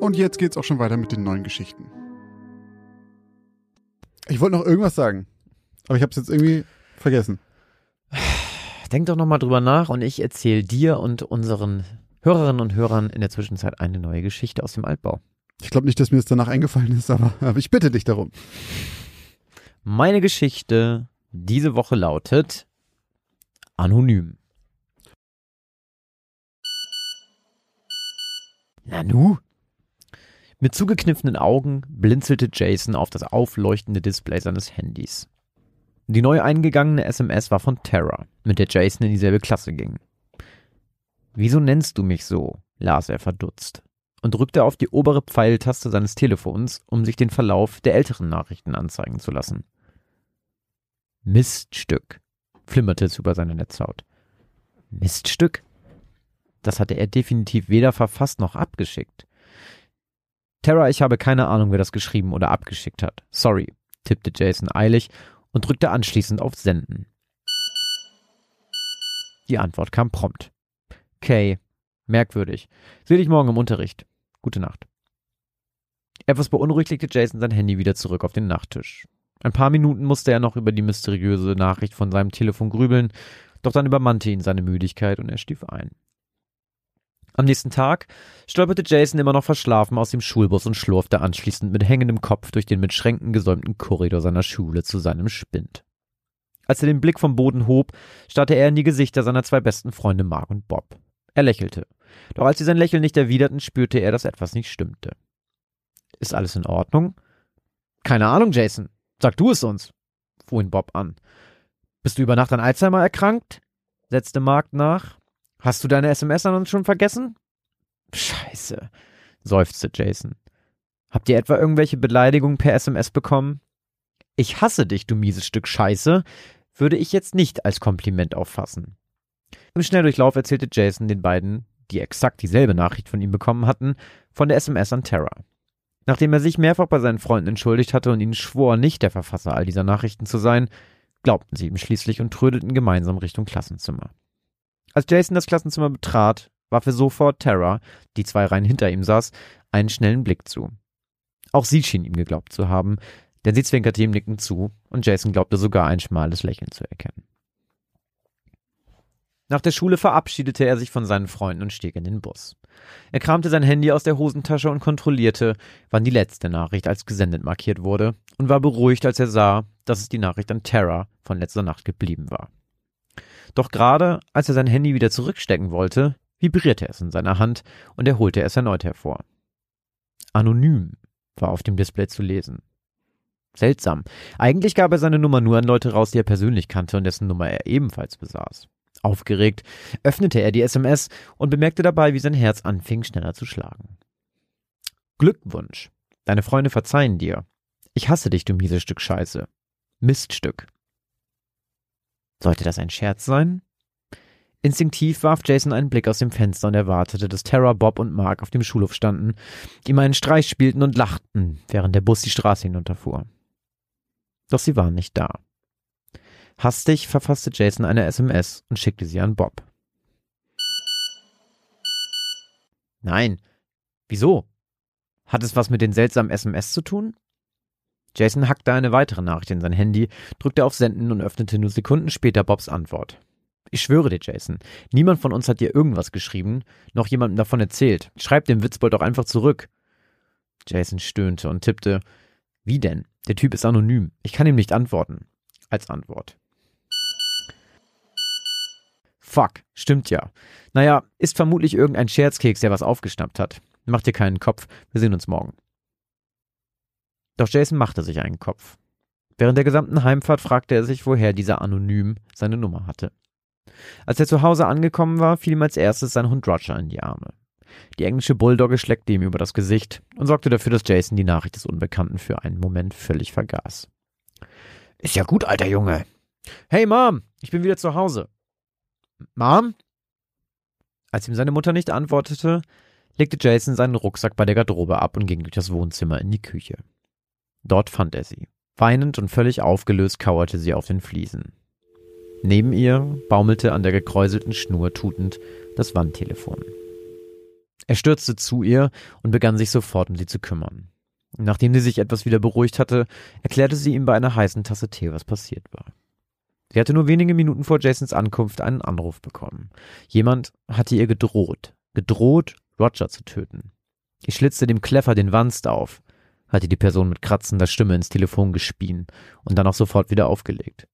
Und jetzt geht's auch schon weiter mit den neuen Geschichten. Ich wollte noch irgendwas sagen, aber ich habe es jetzt irgendwie vergessen. Denk doch nochmal drüber nach und ich erzähle dir und unseren Hörerinnen und Hörern in der Zwischenzeit eine neue Geschichte aus dem Altbau. Ich glaube nicht, dass mir das danach eingefallen ist, aber, aber ich bitte dich darum. Meine Geschichte diese Woche lautet Anonym. Nanu? Mit zugekniffenen Augen blinzelte Jason auf das aufleuchtende Display seines Handys. Die neu eingegangene SMS war von Tara, mit der Jason in dieselbe Klasse ging. Wieso nennst du mich so? las er verdutzt und drückte auf die obere Pfeiltaste seines Telefons, um sich den Verlauf der älteren Nachrichten anzeigen zu lassen. Miststück, flimmerte es über seine Netzhaut. Miststück? Das hatte er definitiv weder verfasst noch abgeschickt. Tara, ich habe keine Ahnung, wer das geschrieben oder abgeschickt hat. Sorry, tippte Jason eilig und drückte anschließend auf Senden. Die Antwort kam prompt. Kay, merkwürdig. Seh dich morgen im Unterricht. Gute Nacht. Etwas beunruhigt legte Jason sein Handy wieder zurück auf den Nachttisch. Ein paar Minuten musste er noch über die mysteriöse Nachricht von seinem Telefon grübeln, doch dann übermannte ihn seine Müdigkeit und er stief ein. Am nächsten Tag stolperte Jason immer noch verschlafen aus dem Schulbus und schlurfte anschließend mit hängendem Kopf durch den mit Schränken gesäumten Korridor seiner Schule zu seinem Spind. Als er den Blick vom Boden hob, starrte er in die Gesichter seiner zwei besten Freunde Mark und Bob. Er lächelte. Doch als sie sein Lächeln nicht erwiderten, spürte er, dass etwas nicht stimmte. Ist alles in Ordnung? Keine Ahnung, Jason. Sag du es uns, fuhr ihn Bob an. Bist du über Nacht an Alzheimer erkrankt? setzte Mark nach. Hast du deine SMS an uns schon vergessen? Scheiße, seufzte Jason. Habt ihr etwa irgendwelche Beleidigungen per SMS bekommen? Ich hasse dich, du mieses Stück Scheiße, würde ich jetzt nicht als Kompliment auffassen. Im Schnelldurchlauf erzählte Jason den beiden, die exakt dieselbe Nachricht von ihm bekommen hatten, von der SMS an Terra. Nachdem er sich mehrfach bei seinen Freunden entschuldigt hatte und ihnen schwor, nicht der Verfasser all dieser Nachrichten zu sein, glaubten sie ihm schließlich und trödelten gemeinsam Richtung Klassenzimmer. Als Jason das Klassenzimmer betrat, warf er sofort Terra, die zwei Reihen hinter ihm saß, einen schnellen Blick zu. Auch sie schien ihm geglaubt zu haben, denn sie zwinkerte ihm nickend zu und Jason glaubte sogar ein schmales Lächeln zu erkennen. Nach der Schule verabschiedete er sich von seinen Freunden und stieg in den Bus. Er kramte sein Handy aus der Hosentasche und kontrollierte, wann die letzte Nachricht als gesendet markiert wurde und war beruhigt, als er sah, dass es die Nachricht an Terra von letzter Nacht geblieben war. Doch gerade als er sein Handy wieder zurückstecken wollte, vibrierte es in seiner Hand und er holte es erneut hervor. Anonym war auf dem Display zu lesen. Seltsam. Eigentlich gab er seine Nummer nur an Leute raus, die er persönlich kannte und dessen Nummer er ebenfalls besaß. Aufgeregt öffnete er die SMS und bemerkte dabei, wie sein Herz anfing schneller zu schlagen. Glückwunsch. Deine Freunde verzeihen dir. Ich hasse dich, du mieses Stück Scheiße. Miststück. Sollte das ein Scherz sein? Instinktiv warf Jason einen Blick aus dem Fenster und erwartete, dass Tara, Bob und Mark auf dem Schulhof standen, ihm einen Streich spielten und lachten, während der Bus die Straße hinunterfuhr. Doch sie waren nicht da. Hastig verfasste Jason eine SMS und schickte sie an Bob. Nein. Wieso? Hat es was mit den seltsamen SMS zu tun? Jason hackte eine weitere Nachricht in sein Handy, drückte auf Senden und öffnete nur Sekunden später Bobs Antwort. Ich schwöre dir, Jason, niemand von uns hat dir irgendwas geschrieben, noch jemandem davon erzählt. Schreib dem Witzbold doch einfach zurück. Jason stöhnte und tippte. Wie denn? Der Typ ist anonym. Ich kann ihm nicht antworten. Als Antwort. Fuck, stimmt ja. Naja, ist vermutlich irgendein Scherzkeks, der was aufgeschnappt hat. Mach dir keinen Kopf, wir sehen uns morgen. Doch Jason machte sich einen Kopf. Während der gesamten Heimfahrt fragte er sich, woher dieser Anonym seine Nummer hatte. Als er zu Hause angekommen war, fiel ihm als erstes sein Hund Roger in die Arme. Die englische Bulldogge schleckte ihm über das Gesicht und sorgte dafür, dass Jason die Nachricht des Unbekannten für einen Moment völlig vergaß. Ist ja gut, alter Junge. Hey Mom, ich bin wieder zu Hause. Mom? Als ihm seine Mutter nicht antwortete, legte Jason seinen Rucksack bei der Garderobe ab und ging durch das Wohnzimmer in die Küche. Dort fand er sie. Weinend und völlig aufgelöst kauerte sie auf den Fliesen. Neben ihr baumelte an der gekräuselten Schnur tutend das Wandtelefon. Er stürzte zu ihr und begann sich sofort um sie zu kümmern. Nachdem sie sich etwas wieder beruhigt hatte, erklärte sie ihm bei einer heißen Tasse Tee, was passiert war. Sie hatte nur wenige Minuten vor Jasons Ankunft einen Anruf bekommen. Jemand hatte ihr gedroht, gedroht, Roger zu töten. Ich schlitzte dem Kleffer den Wanst auf, hatte die Person mit kratzender Stimme ins Telefon gespien und dann auch sofort wieder aufgelegt.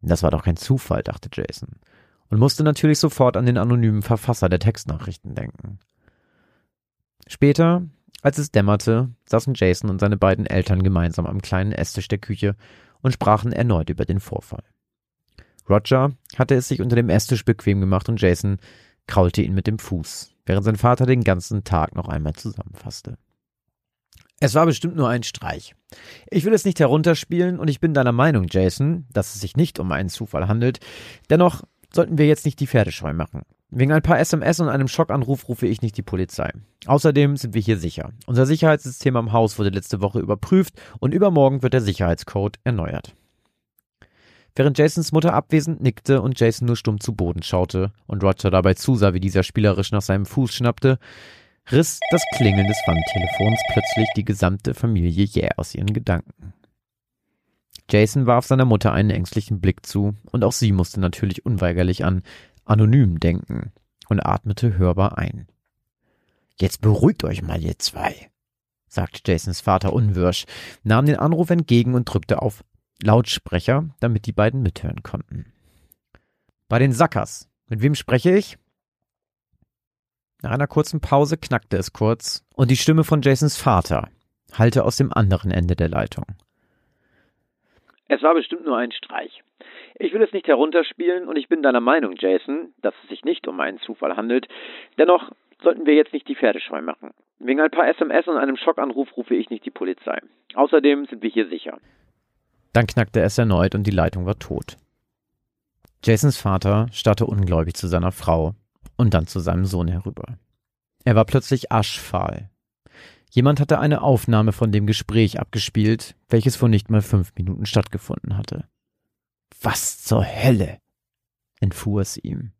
Das war doch kein Zufall, dachte Jason, und musste natürlich sofort an den anonymen Verfasser der Textnachrichten denken. Später, als es dämmerte, saßen Jason und seine beiden Eltern gemeinsam am kleinen Esstisch der Küche und sprachen erneut über den Vorfall. Roger hatte es sich unter dem Esstisch bequem gemacht und Jason kraulte ihn mit dem Fuß, während sein Vater den ganzen Tag noch einmal zusammenfasste. Es war bestimmt nur ein Streich. Ich will es nicht herunterspielen und ich bin deiner Meinung, Jason, dass es sich nicht um einen Zufall handelt. Dennoch sollten wir jetzt nicht die Pferdescheu machen. Wegen ein paar SMS und einem Schockanruf rufe ich nicht die Polizei. Außerdem sind wir hier sicher. Unser Sicherheitssystem am Haus wurde letzte Woche überprüft und übermorgen wird der Sicherheitscode erneuert. Während Jasons Mutter abwesend nickte und Jason nur stumm zu Boden schaute und Roger dabei zusah, wie dieser spielerisch nach seinem Fuß schnappte, riss das Klingeln des Wandtelefons plötzlich die gesamte Familie jäh aus ihren Gedanken. Jason warf seiner Mutter einen ängstlichen Blick zu, und auch sie musste natürlich unweigerlich an anonym denken und atmete hörbar ein. Jetzt beruhigt euch mal, ihr zwei, sagte Jasons Vater unwirsch, nahm den Anruf entgegen und drückte auf Lautsprecher, damit die beiden mithören konnten. Bei den Sackers. Mit wem spreche ich? Nach einer kurzen Pause knackte es kurz und die Stimme von Jasons Vater hallte aus dem anderen Ende der Leitung. Es war bestimmt nur ein Streich. Ich will es nicht herunterspielen und ich bin deiner Meinung, Jason, dass es sich nicht um einen Zufall handelt. Dennoch sollten wir jetzt nicht die Pferde scheu machen. Wegen ein paar SMS und einem Schockanruf rufe ich nicht die Polizei. Außerdem sind wir hier sicher. Dann knackte es erneut und die Leitung war tot. Jasons Vater starrte ungläubig zu seiner Frau und dann zu seinem Sohn herüber. Er war plötzlich aschfahl. Jemand hatte eine Aufnahme von dem Gespräch abgespielt, welches vor nicht mal fünf Minuten stattgefunden hatte. Was zur Hölle? entfuhr es ihm,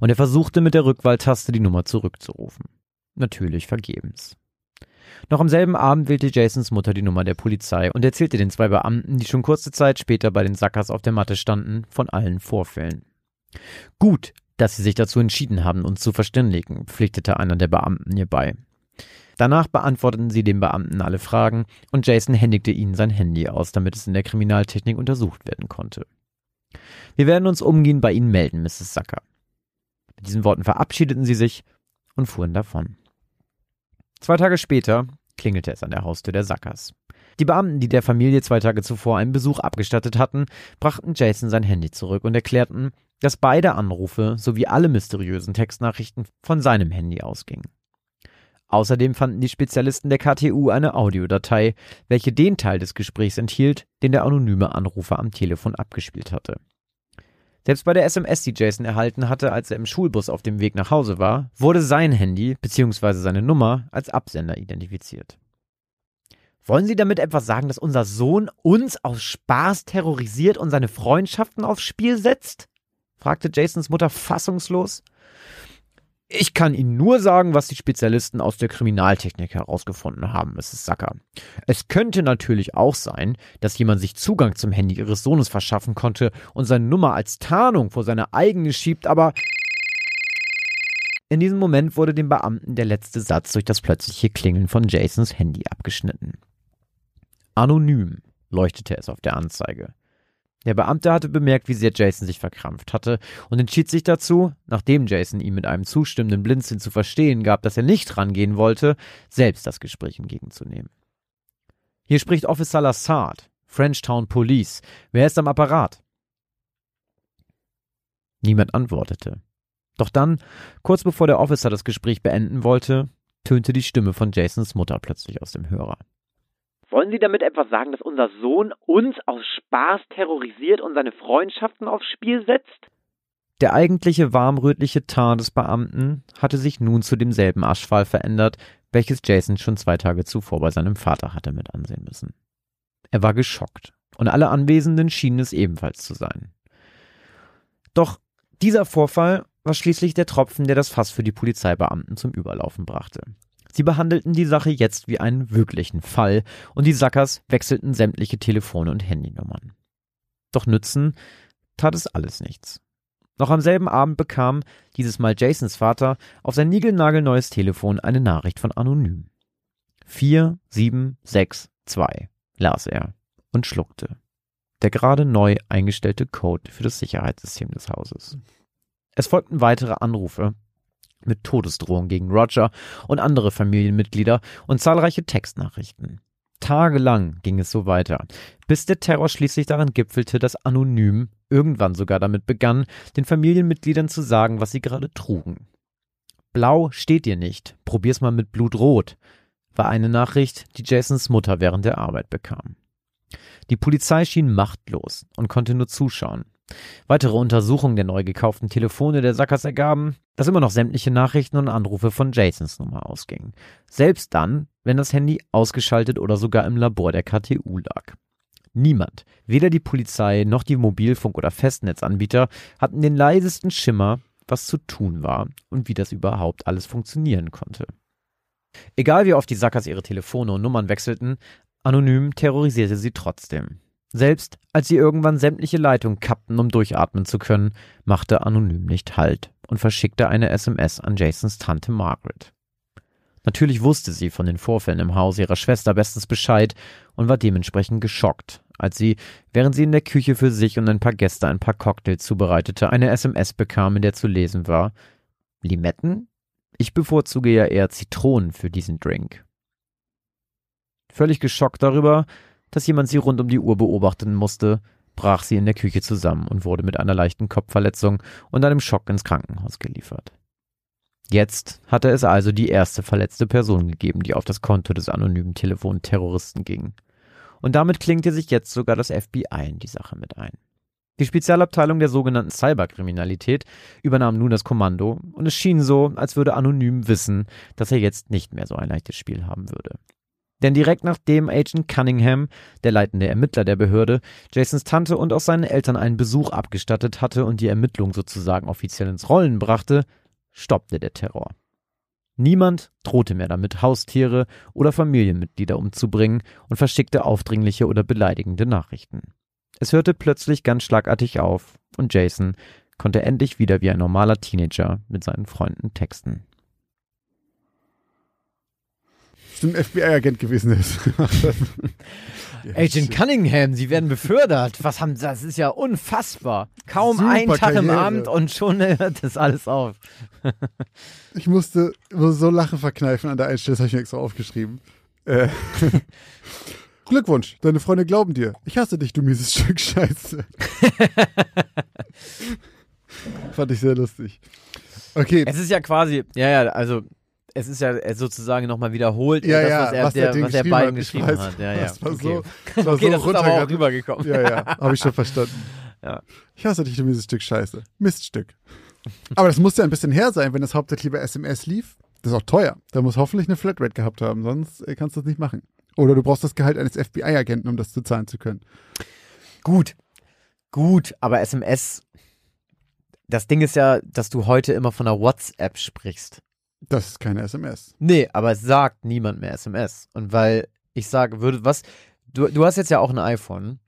und er versuchte mit der Rückwahltaste die Nummer zurückzurufen. Natürlich vergebens. Noch am selben Abend wählte Jasons Mutter die Nummer der Polizei und erzählte den zwei Beamten, die schon kurze Zeit später bei den Sackers auf der Matte standen, von allen Vorfällen. Gut, dass sie sich dazu entschieden haben, uns zu verständigen, pflichtete einer der Beamten ihr bei. Danach beantworteten sie den Beamten alle Fragen und Jason händigte ihnen sein Handy aus, damit es in der Kriminaltechnik untersucht werden konnte. Wir werden uns umgehend bei Ihnen melden, Mrs. Sacker. Mit diesen Worten verabschiedeten sie sich und fuhren davon. Zwei Tage später klingelte es an der Haustür der Sackers. Die Beamten, die der Familie zwei Tage zuvor einen Besuch abgestattet hatten, brachten Jason sein Handy zurück und erklärten, dass beide Anrufe sowie alle mysteriösen Textnachrichten von seinem Handy ausgingen. Außerdem fanden die Spezialisten der KTU eine Audiodatei, welche den Teil des Gesprächs enthielt, den der anonyme Anrufer am Telefon abgespielt hatte. Selbst bei der SMS, die Jason erhalten hatte, als er im Schulbus auf dem Weg nach Hause war, wurde sein Handy bzw. seine Nummer als Absender identifiziert. Wollen Sie damit etwas sagen, dass unser Sohn uns aus Spaß terrorisiert und seine Freundschaften aufs Spiel setzt? fragte Jasons Mutter fassungslos. Ich kann Ihnen nur sagen, was die Spezialisten aus der Kriminaltechnik herausgefunden haben, Mrs. Sacker. Es könnte natürlich auch sein, dass jemand sich Zugang zum Handy Ihres Sohnes verschaffen konnte und seine Nummer als Tarnung vor seine eigene schiebt, aber in diesem Moment wurde dem Beamten der letzte Satz durch das plötzliche Klingeln von Jasons Handy abgeschnitten. Anonym leuchtete es auf der Anzeige. Der Beamte hatte bemerkt, wie sehr Jason sich verkrampft hatte und entschied sich dazu, nachdem Jason ihm mit einem zustimmenden Blinzeln zu verstehen gab, dass er nicht rangehen wollte, selbst das Gespräch entgegenzunehmen. Hier spricht Officer Lassard, Frenchtown Police. Wer ist am Apparat? Niemand antwortete. Doch dann, kurz bevor der Officer das Gespräch beenden wollte, tönte die Stimme von Jasons Mutter plötzlich aus dem Hörer. Wollen Sie damit etwas sagen, dass unser Sohn uns aus Spaß terrorisiert und seine Freundschaften aufs Spiel setzt? Der eigentliche warmrötliche Tarn des Beamten hatte sich nun zu demselben Aschfall verändert, welches Jason schon zwei Tage zuvor bei seinem Vater hatte mit ansehen müssen. Er war geschockt, und alle Anwesenden schienen es ebenfalls zu sein. Doch dieser Vorfall war schließlich der Tropfen, der das Fass für die Polizeibeamten zum Überlaufen brachte. Sie behandelten die Sache jetzt wie einen wirklichen Fall und die Sackers wechselten sämtliche Telefone und Handynummern. Doch nützen tat es alles nichts. Noch am selben Abend bekam dieses Mal Jasons Vater auf sein niegelnagelneues Telefon eine Nachricht von Anonym. 4762 las er und schluckte. Der gerade neu eingestellte Code für das Sicherheitssystem des Hauses. Es folgten weitere Anrufe mit Todesdrohung gegen Roger und andere Familienmitglieder und zahlreiche Textnachrichten. Tagelang ging es so weiter, bis der Terror schließlich daran gipfelte, dass Anonym irgendwann sogar damit begann, den Familienmitgliedern zu sagen, was sie gerade trugen. Blau steht dir nicht, probier's mal mit Blutrot, war eine Nachricht, die Jasons Mutter während der Arbeit bekam. Die Polizei schien machtlos und konnte nur zuschauen. Weitere Untersuchungen der neu gekauften Telefone der Sackers ergaben, dass immer noch sämtliche Nachrichten und Anrufe von Jasons Nummer ausgingen. Selbst dann, wenn das Handy ausgeschaltet oder sogar im Labor der KTU lag. Niemand, weder die Polizei noch die Mobilfunk- oder Festnetzanbieter, hatten den leisesten Schimmer, was zu tun war und wie das überhaupt alles funktionieren konnte. Egal wie oft die Sackers ihre Telefone und Nummern wechselten, anonym terrorisierte sie trotzdem. Selbst als sie irgendwann sämtliche Leitungen kappten, um durchatmen zu können, machte Anonym nicht Halt und verschickte eine SMS an Jasons Tante Margaret. Natürlich wusste sie von den Vorfällen im Haus ihrer Schwester bestens Bescheid und war dementsprechend geschockt, als sie, während sie in der Küche für sich und ein paar Gäste ein paar Cocktails zubereitete, eine SMS bekam, in der zu lesen war Limetten? Ich bevorzuge ja eher Zitronen für diesen Drink. Völlig geschockt darüber, dass jemand sie rund um die Uhr beobachten musste, brach sie in der Küche zusammen und wurde mit einer leichten Kopfverletzung und einem Schock ins Krankenhaus geliefert. Jetzt hatte es also die erste verletzte Person gegeben, die auf das Konto des anonymen Telefonterroristen ging. Und damit klingte sich jetzt sogar das FBI in die Sache mit ein. Die Spezialabteilung der sogenannten Cyberkriminalität übernahm nun das Kommando und es schien so, als würde Anonym wissen, dass er jetzt nicht mehr so ein leichtes Spiel haben würde. Denn direkt nachdem Agent Cunningham, der leitende Ermittler der Behörde, Jasons Tante und auch seinen Eltern einen Besuch abgestattet hatte und die Ermittlung sozusagen offiziell ins Rollen brachte, stoppte der Terror. Niemand drohte mehr damit, Haustiere oder Familienmitglieder umzubringen und verschickte aufdringliche oder beleidigende Nachrichten. Es hörte plötzlich ganz schlagartig auf und Jason konnte endlich wieder wie ein normaler Teenager mit seinen Freunden texten. Ein FBI-Agent gewesen ist. Agent Cunningham, Sie werden befördert. Was haben das ist ja unfassbar. Kaum Super ein Tag im Karriere. Amt und schon hört das alles auf. Ich musste so Lachen verkneifen an der Einstellung, das habe ich mir extra aufgeschrieben. Äh, Glückwunsch, deine Freunde glauben dir. Ich hasse dich, du mieses Stück Scheiße. Fand ich sehr lustig. Okay, Es ist ja quasi, ja, ja, also es ist ja sozusagen nochmal wiederholt, Ja, das, ja, was er, was der der, was er beiden hat, geschrieben weiß. hat. Ja, ja. das war okay. so, das war okay, so das ist aber auch rübergekommen. Ja, ja, habe ich schon verstanden. Ja. Ich hasse dich, du mieses Stück Scheiße. Miststück. Aber das muss ja ein bisschen her sein, wenn das hauptsächlich über SMS lief. Das ist auch teuer. Da muss hoffentlich eine Flatrate gehabt haben, sonst äh, kannst du das nicht machen. Oder du brauchst das Gehalt eines FBI-Agenten, um das zu zahlen zu können. Gut, gut, aber SMS, das Ding ist ja, dass du heute immer von einer WhatsApp sprichst. Das ist keine SMS. Nee, aber es sagt niemand mehr SMS. Und weil ich sage, würde, was, du, du hast jetzt ja auch ein iPhone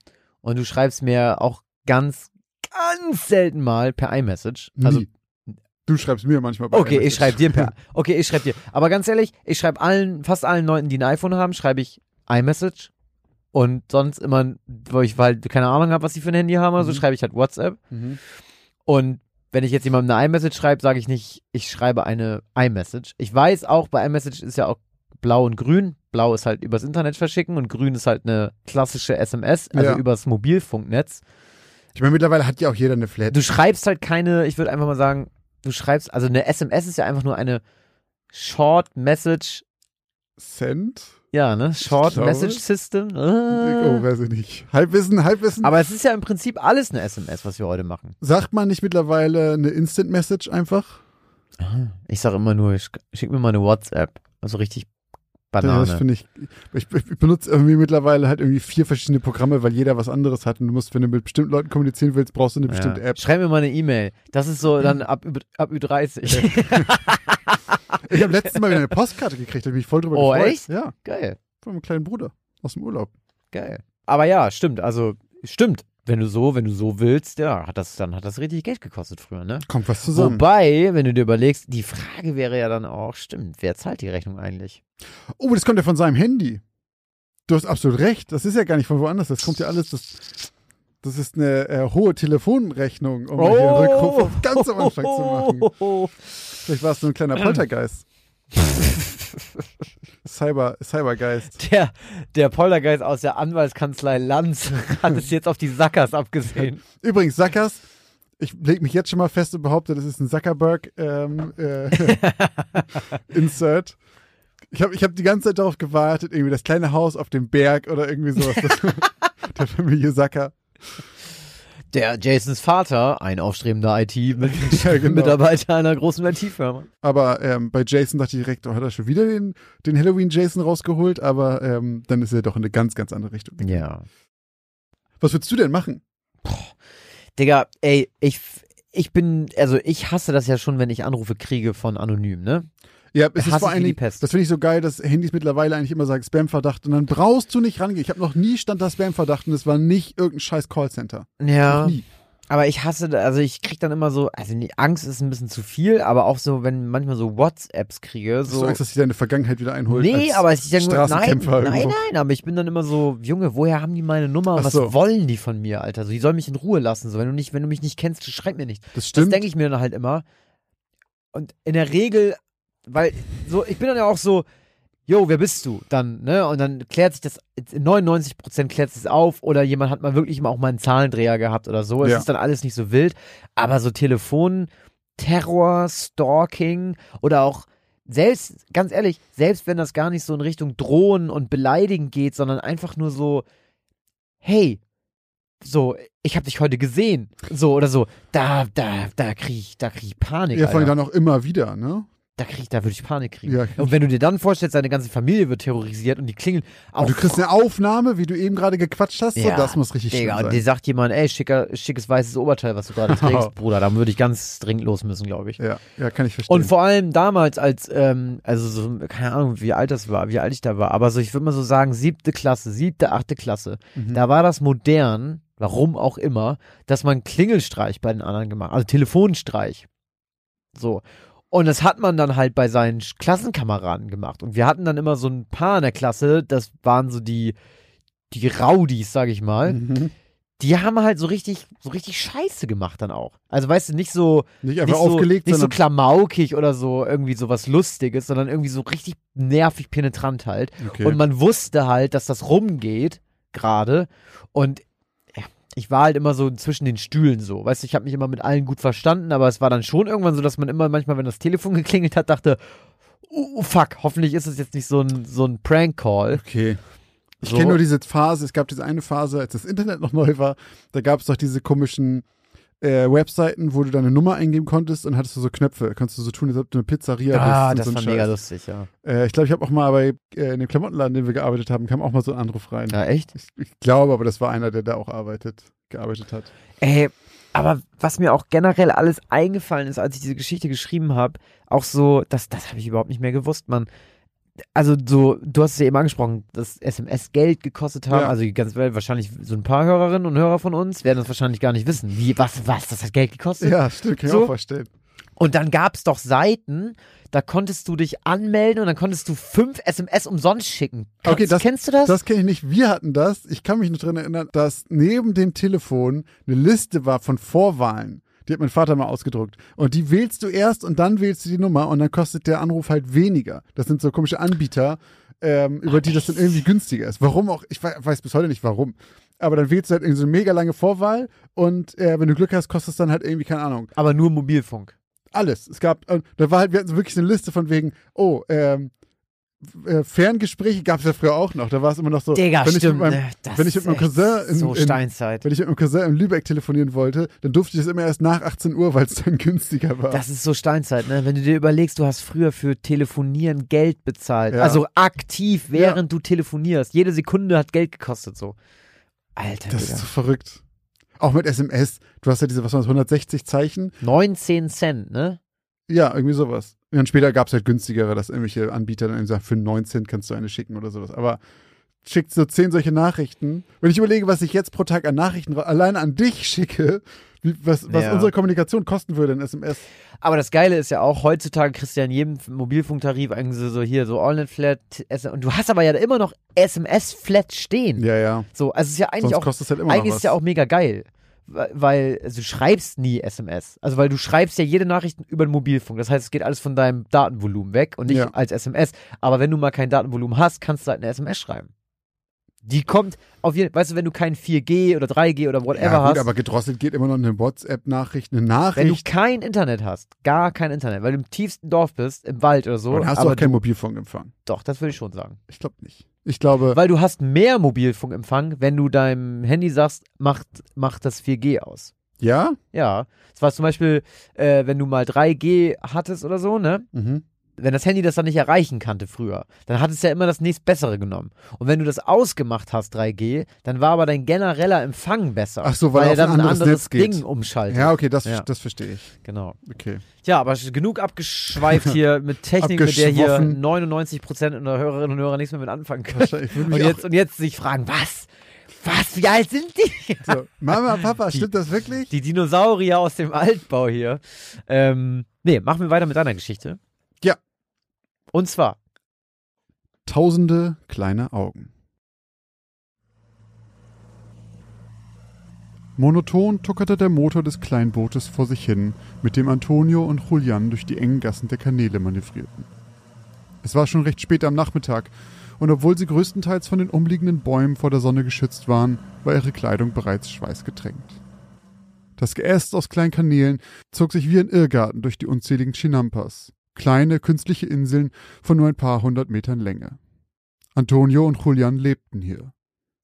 und du schreibst mir auch ganz, ganz selten mal per iMessage. Also, Nie. Du schreibst mir manchmal bei okay, ich schreibe dir per, okay, ich schreibe dir. Aber ganz ehrlich, ich schreibe allen, fast allen Leuten, die ein iPhone haben, schreibe ich iMessage. Und sonst immer, wo ich weil keine Ahnung habe, was sie für ein Handy haben, oder so Mhm. schreibe ich halt WhatsApp. Mhm. Und wenn ich jetzt jemandem eine iMessage schreibe, sage ich nicht, ich schreibe eine iMessage. Ich weiß auch, bei iMessage ist ja auch blau und grün. Blau ist halt übers Internet verschicken und grün ist halt eine klassische SMS, also Ja. übers Mobilfunknetz. Ich meine, mittlerweile hat ja auch jeder eine Flat. Du schreibst halt keine, ich würde einfach mal sagen, du schreibst, also eine SMS ist ja einfach nur eine Short Message, Send? Ja, ne? Short glaube- Message System. Oh, Äh. weiß ich nicht. Halbwissen, Halbwissen. Aber es ist ja im Prinzip alles eine SMS, was wir heute machen. Sagt man nicht mittlerweile eine Instant Message einfach? Ich sage immer nur, sch- schick mir mal eine WhatsApp. Also richtig Ja, Banane. das finde ich, ich. Ich benutze irgendwie mittlerweile halt irgendwie vier verschiedene Programme, weil jeder was anderes hat und du musst, wenn du mit bestimmten Leuten kommunizieren willst, brauchst du eine bestimmte ja. App. Schreib mir mal eine E-Mail. Das ist so dann ab, ab Ü30. Ich habe letztes Mal wieder eine Postkarte gekriegt, da bin ich voll drüber Oh, gefreut. echt? Ja, geil, von meinem kleinen Bruder aus dem Urlaub. geil. Aber ja, stimmt. Also stimmt. Wenn du so, wenn du so willst, ja, hat das dann hat das richtig Geld gekostet früher, ne? Kommt was zusammen. Wobei, wenn du dir überlegst, die Frage wäre ja dann auch, stimmt, wer zahlt die Rechnung eigentlich? Oh, das kommt ja von seinem Handy. Du hast absolut recht. Das ist ja gar nicht von woanders. Das kommt ja alles. Das, das ist eine äh, hohe Telefonrechnung, um hier einen Rückruf ganz am Anfang zu machen. Vielleicht war es nur ein kleiner Poltergeist. Cyber, Cybergeist. Der, der Poltergeist aus der Anwaltskanzlei Lanz hat es jetzt auf die Sackers abgesehen. Übrigens, Sackers, ich lege mich jetzt schon mal fest und behaupte, das ist ein Zuckerberg ähm, äh, Insert. Ich habe ich hab die ganze Zeit darauf gewartet, irgendwie das kleine Haus auf dem Berg oder irgendwie sowas. Der Familie Sacker. Der Jasons Vater, ein aufstrebender IT-Mitarbeiter genau. einer großen IT-Firma. Aber ähm, bei Jason dachte ich direkt, oh, hat er schon wieder den, den Halloween-Jason rausgeholt, aber ähm, dann ist er doch in eine ganz, ganz andere Richtung. Ja. Was würdest du denn machen? Digga, ey, ich, ich bin, also ich hasse das ja schon, wenn ich Anrufe kriege von anonym, ne? Ja, es ist vor ich allen die Dingen, Pest. das finde ich so geil, dass Handys mittlerweile eigentlich immer sagen Spam-Verdacht und dann brauchst du nicht rangehen. Ich habe noch nie stand da Spam-Verdacht und es war nicht irgendein scheiß Callcenter. Ja. Noch nie. Aber ich hasse, also ich krieg dann immer so, also die Angst ist ein bisschen zu viel, aber auch so, wenn manchmal so WhatsApps kriege, Hast du so. Angst, dass sich deine Vergangenheit wieder einholt? Nee, aber ich denke, nein, Straßenkämpfer nein, irgendwo? nein, aber ich bin dann immer so, Junge, woher haben die meine Nummer? Was so. wollen die von mir, Alter? So, die sollen mich in Ruhe lassen. So, wenn du nicht, wenn du mich nicht kennst, schreib mir nicht. Das Das stimmt. denke ich mir dann halt immer. Und in der Regel, weil so, ich bin dann ja auch so, Jo, wer bist du? Dann, ne? Und dann klärt sich das, in 99% klärt sich das auf oder jemand hat mal wirklich mal auch mal einen Zahlendreher gehabt oder so. Es Ja. ist dann alles nicht so wild. Aber so Telefon, Terror, Stalking oder auch selbst, ganz ehrlich, selbst wenn das gar nicht so in Richtung Drohen und Beleidigen geht, sondern einfach nur so, hey, so, ich habe dich heute gesehen, so oder so, da, da, da krieg ich, da krieg ich Panik, Ja, vor allem dann auch immer wieder, ne? Da krieg ich, da würde ich Panik kriegen. Ja. Und wenn du dir dann vorstellst, seine ganze Familie wird terrorisiert und die klingeln auch. Und du kriegst eine Aufnahme, wie du eben gerade gequatscht hast, so, Ja, das muss richtig Digga, schlimm und dir sein. sagt jemand, ey, schicker, schickes weißes Oberteil, was du gerade trägst, Bruder, dann würde ich ganz dringend los müssen, glaube ich. Ja, ja, kann ich verstehen. Und vor allem damals, als, ähm, also so, keine Ahnung, wie alt das war, wie alt ich da war, aber so, ich würde mal so sagen, siebte Klasse, siebte, achte Klasse, Mhm. da war das modern, warum auch immer, dass man Klingelstreich bei den anderen gemacht, also Telefonstreich. So. Und das hat man dann halt bei seinen Klassenkameraden gemacht. Und wir hatten dann immer so ein paar in der Klasse, das waren so die, die Raudis, sag ich mal. Mhm. Die haben halt so richtig, so richtig Scheiße gemacht dann auch. Also weißt du, nicht so, Nicht einfach nicht so, aufgelegt, nicht so klamaukig oder so irgendwie so was Lustiges, sondern irgendwie so richtig nervig penetrant halt. okay. Und man wusste halt, dass das rumgeht gerade und ich war halt immer so zwischen den Stühlen so. Weißt du, ich habe mich immer mit allen gut verstanden, aber es war dann schon irgendwann so, dass man immer manchmal, wenn das Telefon geklingelt hat, dachte, oh, fuck, hoffentlich ist es jetzt nicht so ein, so ein Prank-Call. Okay. Ich So. kenne nur diese Phase, es gab diese eine Phase, als das Internet noch neu war, da gab es doch diese komischen äh, Webseiten, wo du deine Nummer eingeben konntest und hattest du so Knöpfe. Da konntest du so tun, als ob du eine Pizzeria Ah, bist. das und war so ein mega Scheiß. lustig, ja. Äh, ich glaube, ich habe auch mal bei äh, in dem Klamottenladen, in dem wir gearbeitet haben, kam auch mal so ein Anruf rein. Ja, echt? Ich, ich glaube, aber das war einer, der da auch arbeitet, gearbeitet hat. Ey, aber was mir auch generell alles eingefallen ist, als ich diese Geschichte geschrieben habe, auch so, das, das habe ich überhaupt nicht mehr gewusst, man. Also so, du hast es ja eben angesprochen, dass SMS Geld gekostet haben. Ja. Also die ganze Welt, wahrscheinlich so ein paar Hörerinnen und Hörer von uns werden das wahrscheinlich gar nicht wissen. Wie, was, was, das hat Geld gekostet? Ja, stimmt, kann ich So. auch vorstellen. Und dann gab es doch Seiten, da konntest du dich anmelden und dann konntest du fünf SMS umsonst schicken. Okay, Kannst- das- kennst du das? Das kenne ich nicht. Wir hatten das. Ich kann mich nur dran erinnern, dass neben dem Telefon eine Liste war von Vorwahlen. Die hat mein Vater mal ausgedruckt. Und die wählst du erst und dann wählst du die Nummer und dann kostet der Anruf halt weniger. Das sind so komische Anbieter, ähm, über die das dann irgendwie günstiger ist. Warum auch? Ich we- weiß bis heute nicht warum. Aber dann wählst du halt irgendwie so eine mega lange Vorwahl und äh, wenn du Glück hast, kostet es dann halt irgendwie, keine Ahnung, aber nur Mobilfunk. alles. Es gab, da war halt, wir hatten so wirklich eine Liste von wegen, oh, ähm, äh, Ferngespräche gab es ja früher auch noch. Da war es immer noch so, Digga, wenn, ich mit stimmt. meinem, ne? Wenn ich mit meinem Cousin in, so in, Steinzeit. wenn ich mit meinem Cousin in Lübeck telefonieren wollte, dann durfte ich das immer erst nach 18 Uhr, weil es dann günstiger war. Das ist so Steinzeit, ne? Wenn du dir überlegst, du hast früher für Telefonieren Geld bezahlt. Ja. Also aktiv, während du telefonierst. Jede Sekunde hat Geld gekostet, so. Alter, das Digga. ist so verrückt. Auch mit SMS. Du hast ja diese, was waren das, 160 Zeichen? 19 Cent, ne? Ja, irgendwie sowas. Und dann später gab es halt günstigere, dass irgendwelche Anbieter dann sagen, für 19 kannst du eine schicken oder sowas. Aber schickt so zehn solche Nachrichten. Wenn ich überlege, was ich jetzt pro Tag an Nachrichten alleine an dich schicke, wie, was, was Ja. unsere Kommunikation kosten würde in SMS. Aber das Geile ist ja auch, heutzutage kriegst du ja in jedem Mobilfunktarif eigentlich so, so hier, so AllNet-Flat. Und du hast aber ja immer noch SMS-Flat stehen. Ja, ja. So, also es ist ja eigentlich Sonst auch kostet halt immer Eigentlich ist ja auch mega geil. Weil- also, du schreibst nie SMS. Also weil du schreibst ja jede Nachricht über den Mobilfunk. Das heißt, es geht alles von deinem Datenvolumen weg und nicht Ja. als SMS. Aber wenn du mal kein Datenvolumen hast, kannst du halt eine SMS schreiben. Die kommt auf jeden weißt du, wenn du kein 4G oder 3G oder whatever ja, gut, hast, aber gedrosselt geht immer noch eine WhatsApp-Nachricht, eine wenn du Nachricht. kein Internet hast, gar kein Internet, weil du im tiefsten Dorf bist, im Wald oder so, dann hast du auch keinen Mobilfunkempfang. doch, das würde ich schon sagen. Ich glaube nicht. Ich glaube, Weil du hast mehr Mobilfunkempfang, wenn du deinem Handy sagst, macht, macht das 4G aus. ja? Ja, es war zum Beispiel, äh, wenn du mal 3G hattest oder so, ne? Mhm. Wenn das Handy das dann nicht erreichen kannte früher, dann hat es ja immer das nächstbessere genommen. Und wenn du das ausgemacht hast, 3G, dann war aber dein genereller Empfang besser. Ach so, weil er er dann ein anderes anderes Netz geht. Ding umschaltet. Ja, okay, das, Ja. das verstehe ich. Genau. Okay. Ja, aber genug abgeschweift hier mit Technik, mit der hier Abgeschwoffen. 99% unserer Hörerinnen und Hörer nichts mehr mit anfangen können. Und jetzt, und jetzt sich fragen, was? Was? Wie alt sind die? so, Mama, Papa, stimmt das wirklich? Die Dinosaurier aus dem Altbau hier. Ähm, nee, machen wir weiter mit deiner Geschichte. Und zwar, Tausende kleine Augen. Monoton tuckerte der Motor des Kleinbootes vor sich hin, mit dem Antonio und Julian durch die engen Gassen der Kanäle manövrierten. Es war schon recht spät am Nachmittag, und obwohl sie größtenteils von den umliegenden Bäumen vor der Sonne geschützt waren, war ihre Kleidung bereits schweißgetränkt. Das Geäst aus kleinen Kanälen zog sich wie ein Irrgarten durch die unzähligen Chinampas, kleine künstliche Inseln von nur ein paar hundert Metern Länge. Antonio und Julian lebten hier.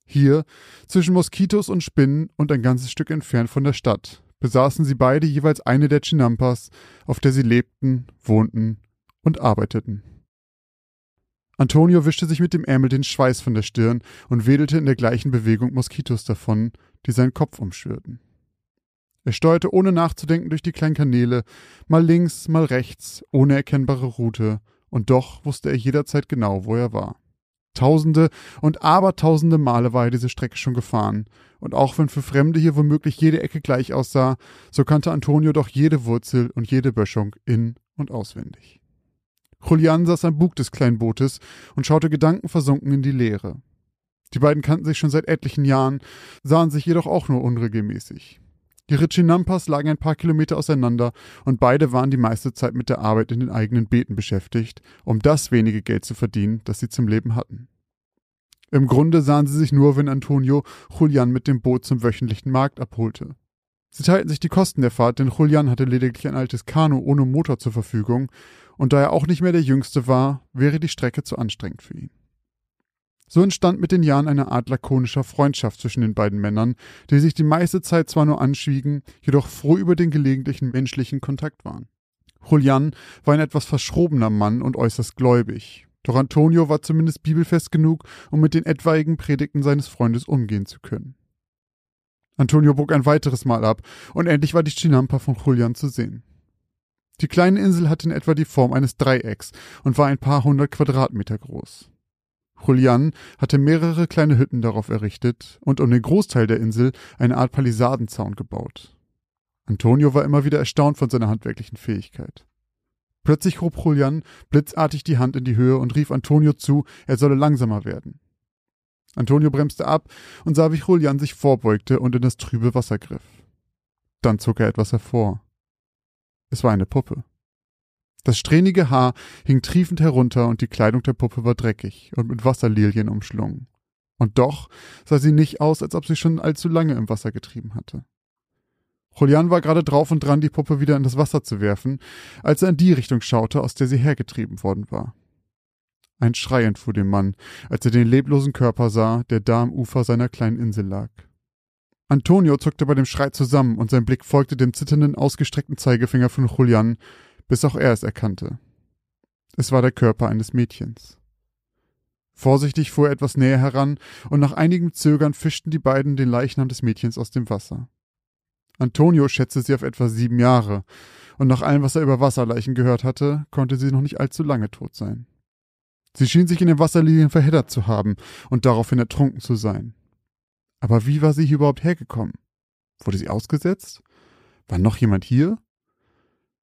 Hier, zwischen Moskitos und Spinnen und ein ganzes Stück entfernt von der Stadt, besaßen sie beide jeweils eine der Chinampas, auf der sie lebten, wohnten und arbeiteten. Antonio wischte sich mit dem Ärmel den Schweiß von der Stirn und wedelte in der gleichen Bewegung Moskitos davon, die seinen Kopf umschwirrten. Er steuerte ohne nachzudenken durch die kleinen Kanäle, mal links, mal rechts, ohne erkennbare Route, und doch wusste er jederzeit genau, wo er war. Tausende und abertausende Male war er diese Strecke schon gefahren, und auch wenn für Fremde hier womöglich jede Ecke gleich aussah, so kannte Antonio doch jede Wurzel und jede Böschung in und auswendig. Julian saß am Bug des kleinen Bootes und schaute gedankenversunken in die Leere. Die beiden kannten sich schon seit etlichen Jahren, sahen sich jedoch auch nur unregelmäßig. Die Richinampas lagen ein paar Kilometer auseinander und beide waren die meiste Zeit mit der Arbeit in den eigenen Beeten beschäftigt, um das wenige Geld zu verdienen, das sie zum Leben hatten. Im Grunde sahen sie sich nur, wenn Antonio Julian mit dem Boot zum wöchentlichen Markt abholte. Sie teilten sich die Kosten der Fahrt, denn Julian hatte lediglich ein altes Kanu ohne Motor zur Verfügung, und da er auch nicht mehr der Jüngste war, wäre die Strecke zu anstrengend für ihn. So entstand mit den Jahren eine Art lakonischer Freundschaft zwischen den beiden Männern, die sich die meiste Zeit zwar nur anschwiegen, jedoch froh über den gelegentlichen menschlichen Kontakt waren. Julian war ein etwas verschrobener Mann und äußerst gläubig. Doch Antonio war zumindest bibelfest genug, um mit den etwaigen Predigten seines Freundes umgehen zu können. Antonio bog ein weiteres Mal ab, und endlich war die Chinampa von Julian zu sehen. Die kleine Insel hatte in etwa die Form eines Dreiecks und war ein paar hundert Quadratmeter groß. Julian hatte mehrere kleine Hütten darauf errichtet und um den Großteil der Insel eine Art Palisadenzaun gebaut. Antonio war immer wieder erstaunt von seiner handwerklichen Fähigkeit. Plötzlich hob Julian blitzartig die Hand in die Höhe und rief Antonio zu, er solle langsamer werden. Antonio bremste ab und sah, wie Julian sich vorbeugte und in das trübe Wasser griff. Dann zog er etwas hervor. Es war eine Puppe. Das strähnige Haar hing triefend herunter und die Kleidung der Puppe war dreckig und mit Wasserlilien umschlungen. Und doch sah sie nicht aus, als ob sie schon allzu lange im Wasser getrieben hatte. Julian war gerade drauf und dran, die Puppe wieder in das Wasser zu werfen, als er in die Richtung schaute, aus der sie hergetrieben worden war. Ein Schrei entfuhr dem Mann, als er den leblosen Körper sah, der da am Ufer seiner kleinen Insel lag. Antonio zuckte bei dem Schrei zusammen und sein Blick folgte dem zitternden, ausgestreckten Zeigefinger von Julian, bis auch er es erkannte. Es war der Körper eines Mädchens. Vorsichtig fuhr er etwas näher heran, und nach einigem Zögern fischten die beiden den Leichnam des Mädchens aus dem Wasser. Antonio schätzte sie auf etwa sieben Jahre, und nach allem, was er über Wasserleichen gehört hatte, konnte sie noch nicht allzu lange tot sein. Sie schien sich in den Wasserlilien verheddert zu haben und daraufhin ertrunken zu sein. Aber wie war sie hier überhaupt hergekommen? Wurde sie ausgesetzt? War noch jemand hier?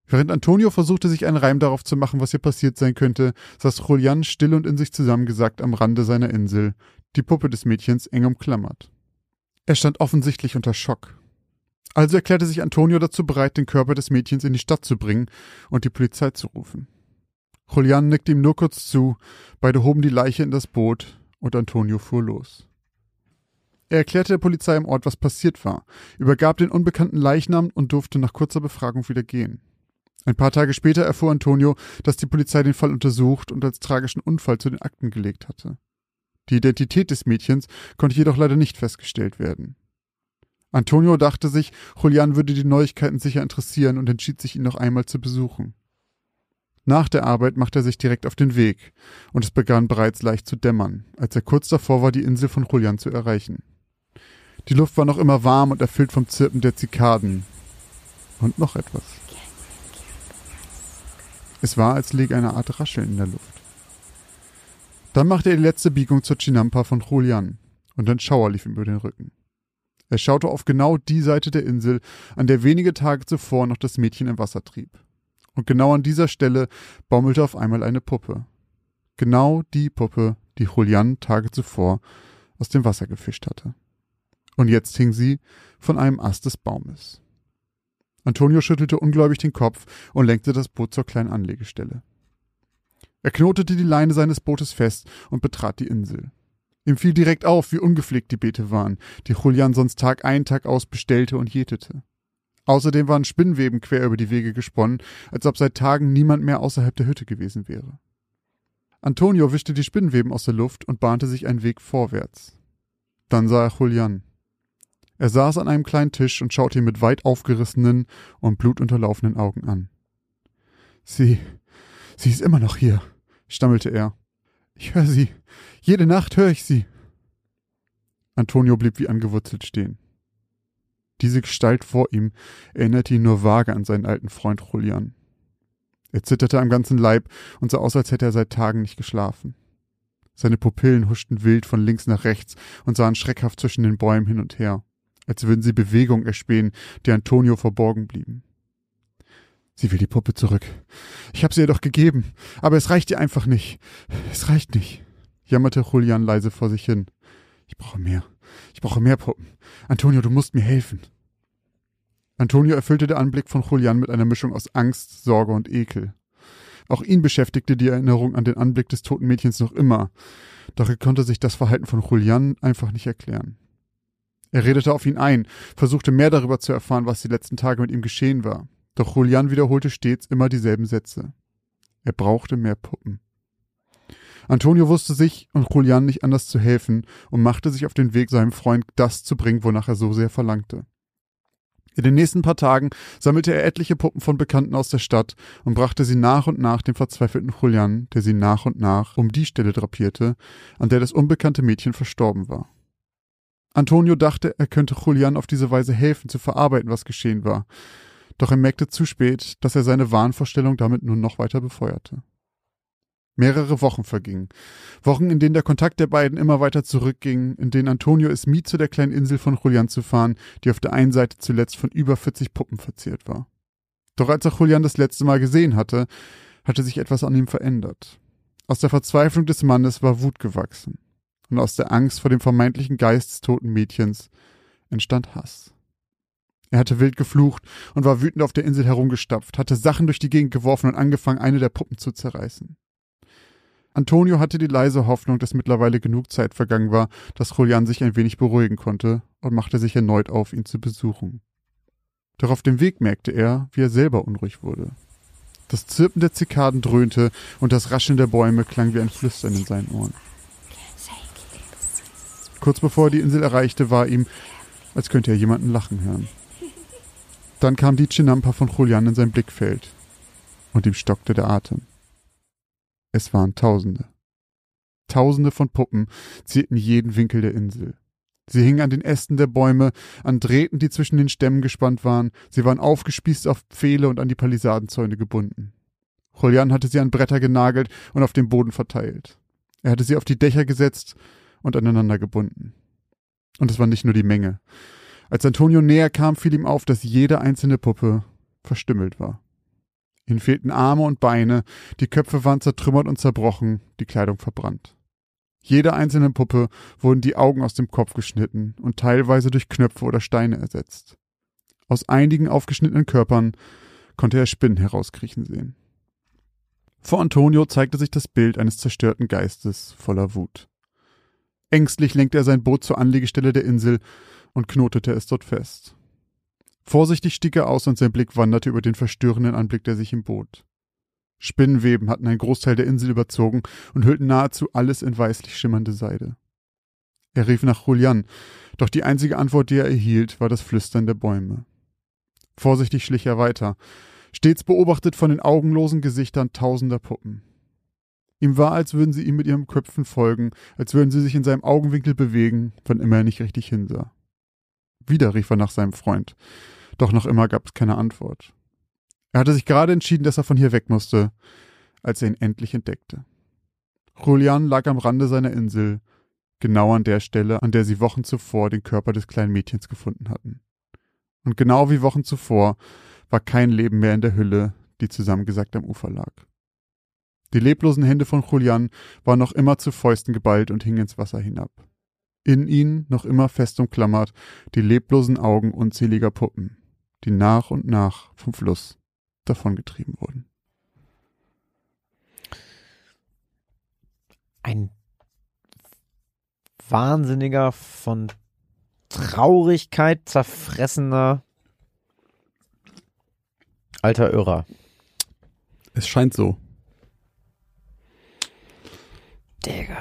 Während Antonio versuchte, sich einen Reim darauf zu machen, was hier passiert sein könnte, saß Julian still und in sich zusammengesackt am Rande seiner Insel, die Puppe des Mädchens eng umklammert. Er stand offensichtlich unter Schock. Also erklärte sich Antonio dazu bereit, den Körper des Mädchens in die Stadt zu bringen und die Polizei zu rufen. Julian nickte ihm nur kurz zu, beide hoben die Leiche in das Boot und Antonio fuhr los. Er erklärte der Polizei im Ort, was passiert war, übergab den unbekannten Leichnam und durfte nach kurzer Befragung wieder gehen. Ein paar Tage später erfuhr Antonio, dass die Polizei den Fall untersucht und als tragischen Unfall zu den Akten gelegt hatte. Die Identität des Mädchens konnte jedoch leider nicht festgestellt werden. Antonio dachte sich, Julian würde die Neuigkeiten sicher interessieren und entschied sich, ihn noch einmal zu besuchen. Nach der Arbeit machte er sich direkt auf den Weg, und es begann bereits leicht zu dämmern, als er kurz davor war, die Insel von Julian zu erreichen. Die Luft war noch immer warm und erfüllt vom Zirpen der Zikaden. Und noch etwas. Es war, als läge eine Art Rascheln in der Luft. Dann machte er die letzte Biegung zur Chinampa von Julian, und ein Schauer lief ihm über den Rücken. Er schaute auf genau die Seite der Insel, an der wenige Tage zuvor noch das Mädchen im Wasser trieb. Und genau an dieser Stelle baumelte auf einmal eine Puppe. Genau die Puppe, die Julian Tage zuvor aus dem Wasser gefischt hatte. Und jetzt hing sie von einem Ast des Baumes. Antonio schüttelte ungläubig den Kopf und lenkte das Boot zur kleinen Anlegestelle. Er knotete die Leine seines Bootes fest und betrat die Insel. Ihm fiel direkt auf, wie ungepflegt die Beete waren, die Julian sonst Tag ein, Tag aus bestellte und jätete. Außerdem waren Spinnweben quer über die Wege gesponnen, als ob seit Tagen niemand mehr außerhalb der Hütte gewesen wäre. Antonio wischte die Spinnweben aus der Luft und bahnte sich einen Weg vorwärts. Dann sah er Julian. Er saß an einem kleinen Tisch und schaute ihn mit weit aufgerissenen und blutunterlaufenden Augen an. Sie, sie ist immer noch hier, stammelte er. Ich höre sie. Jede Nacht höre ich sie. Antonio blieb wie angewurzelt stehen. Diese Gestalt vor ihm erinnerte ihn nur vage an seinen alten Freund Julian. Er zitterte am ganzen Leib und sah aus, als hätte er seit Tagen nicht geschlafen. Seine Pupillen huschten wild von links nach rechts und sahen schreckhaft zwischen den Bäumen hin und her, als würden sie Bewegung erspähen, die Antonio verborgen blieben. Sie will die Puppe zurück. Ich habe sie ihr doch gegeben, aber es reicht ihr einfach nicht. Es reicht nicht, jammerte Julian leise vor sich hin. Ich brauche mehr. Ich brauche mehr Puppen. Antonio, du musst mir helfen. Antonio erfüllte der Anblick von Julian mit einer Mischung aus Angst, Sorge und Ekel. Auch ihn beschäftigte die Erinnerung an den Anblick des toten Mädchens noch immer, doch er konnte sich das Verhalten von Julian einfach nicht erklären. Er redete auf ihn ein, versuchte mehr darüber zu erfahren, was die letzten Tage mit ihm geschehen war, doch Julian wiederholte stets immer dieselben Sätze. Er brauchte mehr Puppen. Antonio wusste sich und Julian nicht anders zu helfen und machte sich auf den Weg, seinem Freund das zu bringen, wonach er so sehr verlangte. In den nächsten paar Tagen sammelte er etliche Puppen von Bekannten aus der Stadt und brachte sie nach und nach dem verzweifelten Julian, der sie nach und nach um die Stelle drapierte, an der das unbekannte Mädchen verstorben war. Antonio dachte, er könnte Julian auf diese Weise helfen, zu verarbeiten, was geschehen war. Doch er merkte zu spät, dass er seine Wahnvorstellung damit nur noch weiter befeuerte. Mehrere Wochen vergingen. Wochen, in denen der Kontakt der beiden immer weiter zurückging, in denen Antonio es mied, zu der kleinen Insel von Julian zu fahren, die auf der einen Seite zuletzt von über 40 Puppen verziert war. Doch als er Julian das letzte Mal gesehen hatte, hatte sich etwas an ihm verändert. Aus der Verzweiflung des Mannes war Wut gewachsen. Und aus der Angst vor dem vermeintlichen Geist des toten Mädchens entstand Hass. Er hatte wild geflucht und war wütend auf der Insel herumgestapft, hatte Sachen durch die Gegend geworfen und angefangen, eine der Puppen zu zerreißen. Antonio hatte die leise Hoffnung, dass mittlerweile genug Zeit vergangen war, dass Julian sich ein wenig beruhigen konnte und machte sich erneut auf, ihn zu besuchen. Doch auf dem Weg merkte er, wie er selber unruhig wurde. Das Zirpen der Zikaden dröhnte und das Rascheln der Bäume klang wie ein Flüstern in seinen Ohren. Kurz bevor er die Insel erreichte, war ihm, als könnte er jemanden lachen hören. Dann kam die Chinampa von Julian in sein Blickfeld und ihm stockte der Atem. Es waren Tausende. Tausende von Puppen zierten jeden Winkel der Insel. Sie hingen an den Ästen der Bäume, an Drähten, die zwischen den Stämmen gespannt waren, sie waren aufgespießt auf Pfähle und an die Palisadenzäune gebunden. Julian hatte sie an Bretter genagelt und auf dem Boden verteilt. Er hatte sie auf die Dächer gesetzt und aneinander gebunden. Und es war nicht nur die Menge. Als Antonio näher kam, fiel ihm auf, dass jede einzelne Puppe verstümmelt war. Ihnen fehlten Arme und Beine, die Köpfe waren zertrümmert und zerbrochen, die Kleidung verbrannt. Jeder einzelnen Puppe wurden die Augen aus dem Kopf geschnitten und teilweise durch Knöpfe oder Steine ersetzt. Aus einigen aufgeschnittenen Körpern konnte er Spinnen herauskriechen sehen. Vor Antonio zeigte sich das Bild eines zerstörten Geistes voller Wut. Ängstlich lenkte er sein Boot zur Anlegestelle der Insel und knotete es dort fest. Vorsichtig stieg er aus und sein Blick wanderte über den verstörenden Anblick, der sich ihm bot. Spinnenweben hatten einen Großteil der Insel überzogen und hüllten nahezu alles in weißlich schimmernde Seide. Er rief nach Julian, doch die einzige Antwort, die er erhielt, war das Flüstern der Bäume. Vorsichtig schlich er weiter, stets beobachtet von den augenlosen Gesichtern tausender Puppen. Ihm war, als würden sie ihm mit ihren Köpfen folgen, als würden sie sich in seinem Augenwinkel bewegen, wann immer er nicht richtig hinsah. Wieder rief er nach seinem Freund. Doch noch immer gab es keine Antwort. Er hatte sich gerade entschieden, dass er von hier weg musste, als er ihn endlich entdeckte. Julian lag am Rande seiner Insel, genau an der Stelle, an der sie Wochen zuvor den Körper des kleinen Mädchens gefunden hatten. Und genau wie Wochen zuvor war kein Leben mehr in der Hülle, die zusammengesackt am Ufer lag. Die leblosen Hände von Julian waren noch immer zu Fäusten geballt und hingen ins Wasser hinab in ihn noch immer fest umklammert die leblosen Augen unzähliger Puppen, die nach und nach vom Fluss davongetrieben wurden. ein wahnsinniger, von Traurigkeit zerfressener alter Irrer. Es scheint so. Digga.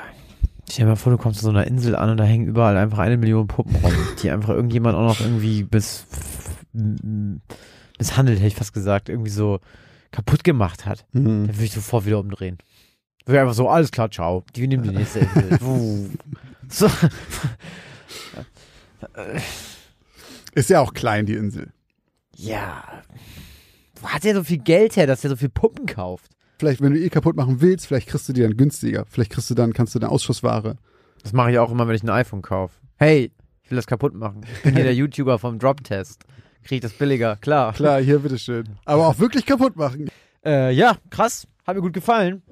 Stell dir mal vor, du kommst zu so einer Insel an und da hängen überall einfach eine Million Puppen rum, die einfach irgendjemand auch noch irgendwie bis misshandelt, hätte ich fast gesagt, irgendwie so kaputt gemacht hat. Mhm. Dann würde ich sofort wieder umdrehen. Würde einfach so, alles klar, ciao. Die nehmen die nächste Insel. So. Ist ja auch klein, die Insel. Ja. Wo hat der so viel Geld her, dass er so viel Puppen kauft? Vielleicht, wenn du eh kaputt machen willst, vielleicht kriegst du die dann günstiger. Vielleicht kriegst du dann, kannst du eine Ausschussware. Das mache ich auch immer, wenn ich ein iPhone kaufe. Hey, ich will das kaputt machen. Ich bin hier der YouTuber vom Drop-Test. Kriege ich das billiger, klar. Klar, hier, bitteschön. Aber auch wirklich kaputt machen. Äh, ja, krass. Hat mir gut gefallen.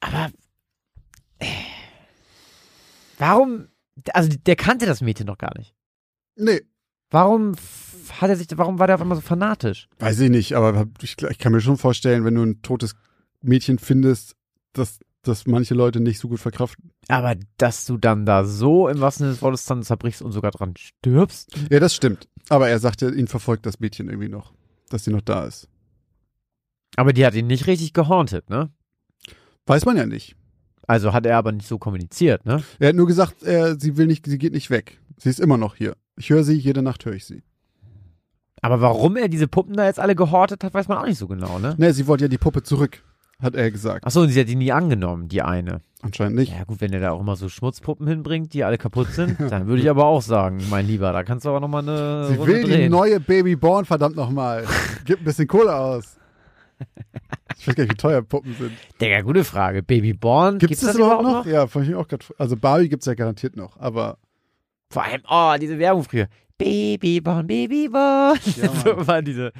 Aber. Äh, warum. Also, der kannte das Mädchen doch gar nicht. Nee, Warum hat er sich. Warum war der auf einmal so fanatisch? weiß ich nicht, aber ich, ich kann mir schon vorstellen, wenn du ein totes Mädchen findest, dass, dass manche Leute nicht so gut verkraften. Aber dass du dann da so im wahrsten Sinne des Wortes dann zerbrichst und sogar dran stirbst? Ja, das stimmt. Aber er sagte, ihn verfolgt das Mädchen irgendwie noch, dass sie noch da ist. Aber die hat ihn nicht richtig gehauntet, ne? Weiß man ja nicht. Also hat er aber nicht so kommuniziert, ne? Er hat nur gesagt, er, sie will nicht, sie geht nicht weg. Sie ist immer noch hier. Ich höre sie, jede Nacht höre ich sie. Aber warum er diese Puppen da jetzt alle gehortet hat, weiß man auch nicht so genau, ne? Ne, sie wollte ja die Puppe zurück, hat er gesagt. Achso, und sie hat die nie angenommen, die eine. Anscheinend nicht. Ja gut, wenn er da auch immer so Schmutzpuppen hinbringt, die alle kaputt sind, dann würde ich aber auch sagen, mein Lieber, da kannst du aber nochmal eine Sie Runde will die drehen. neue Baby Born, verdammt nochmal. Gib ein bisschen Kohle aus. Ich weiß gar nicht, wie teuer Puppen sind. Digga, gute Frage. Babyborn, Gibt's gibt's das, das überhaupt überhaupt noch? Ja, fand ich auch gerade. Also Barbie gibt's ja garantiert noch, aber Vor allem, oh, diese Werbung früher. Babyborn, Babyborn. Ja, so Mann. war diese.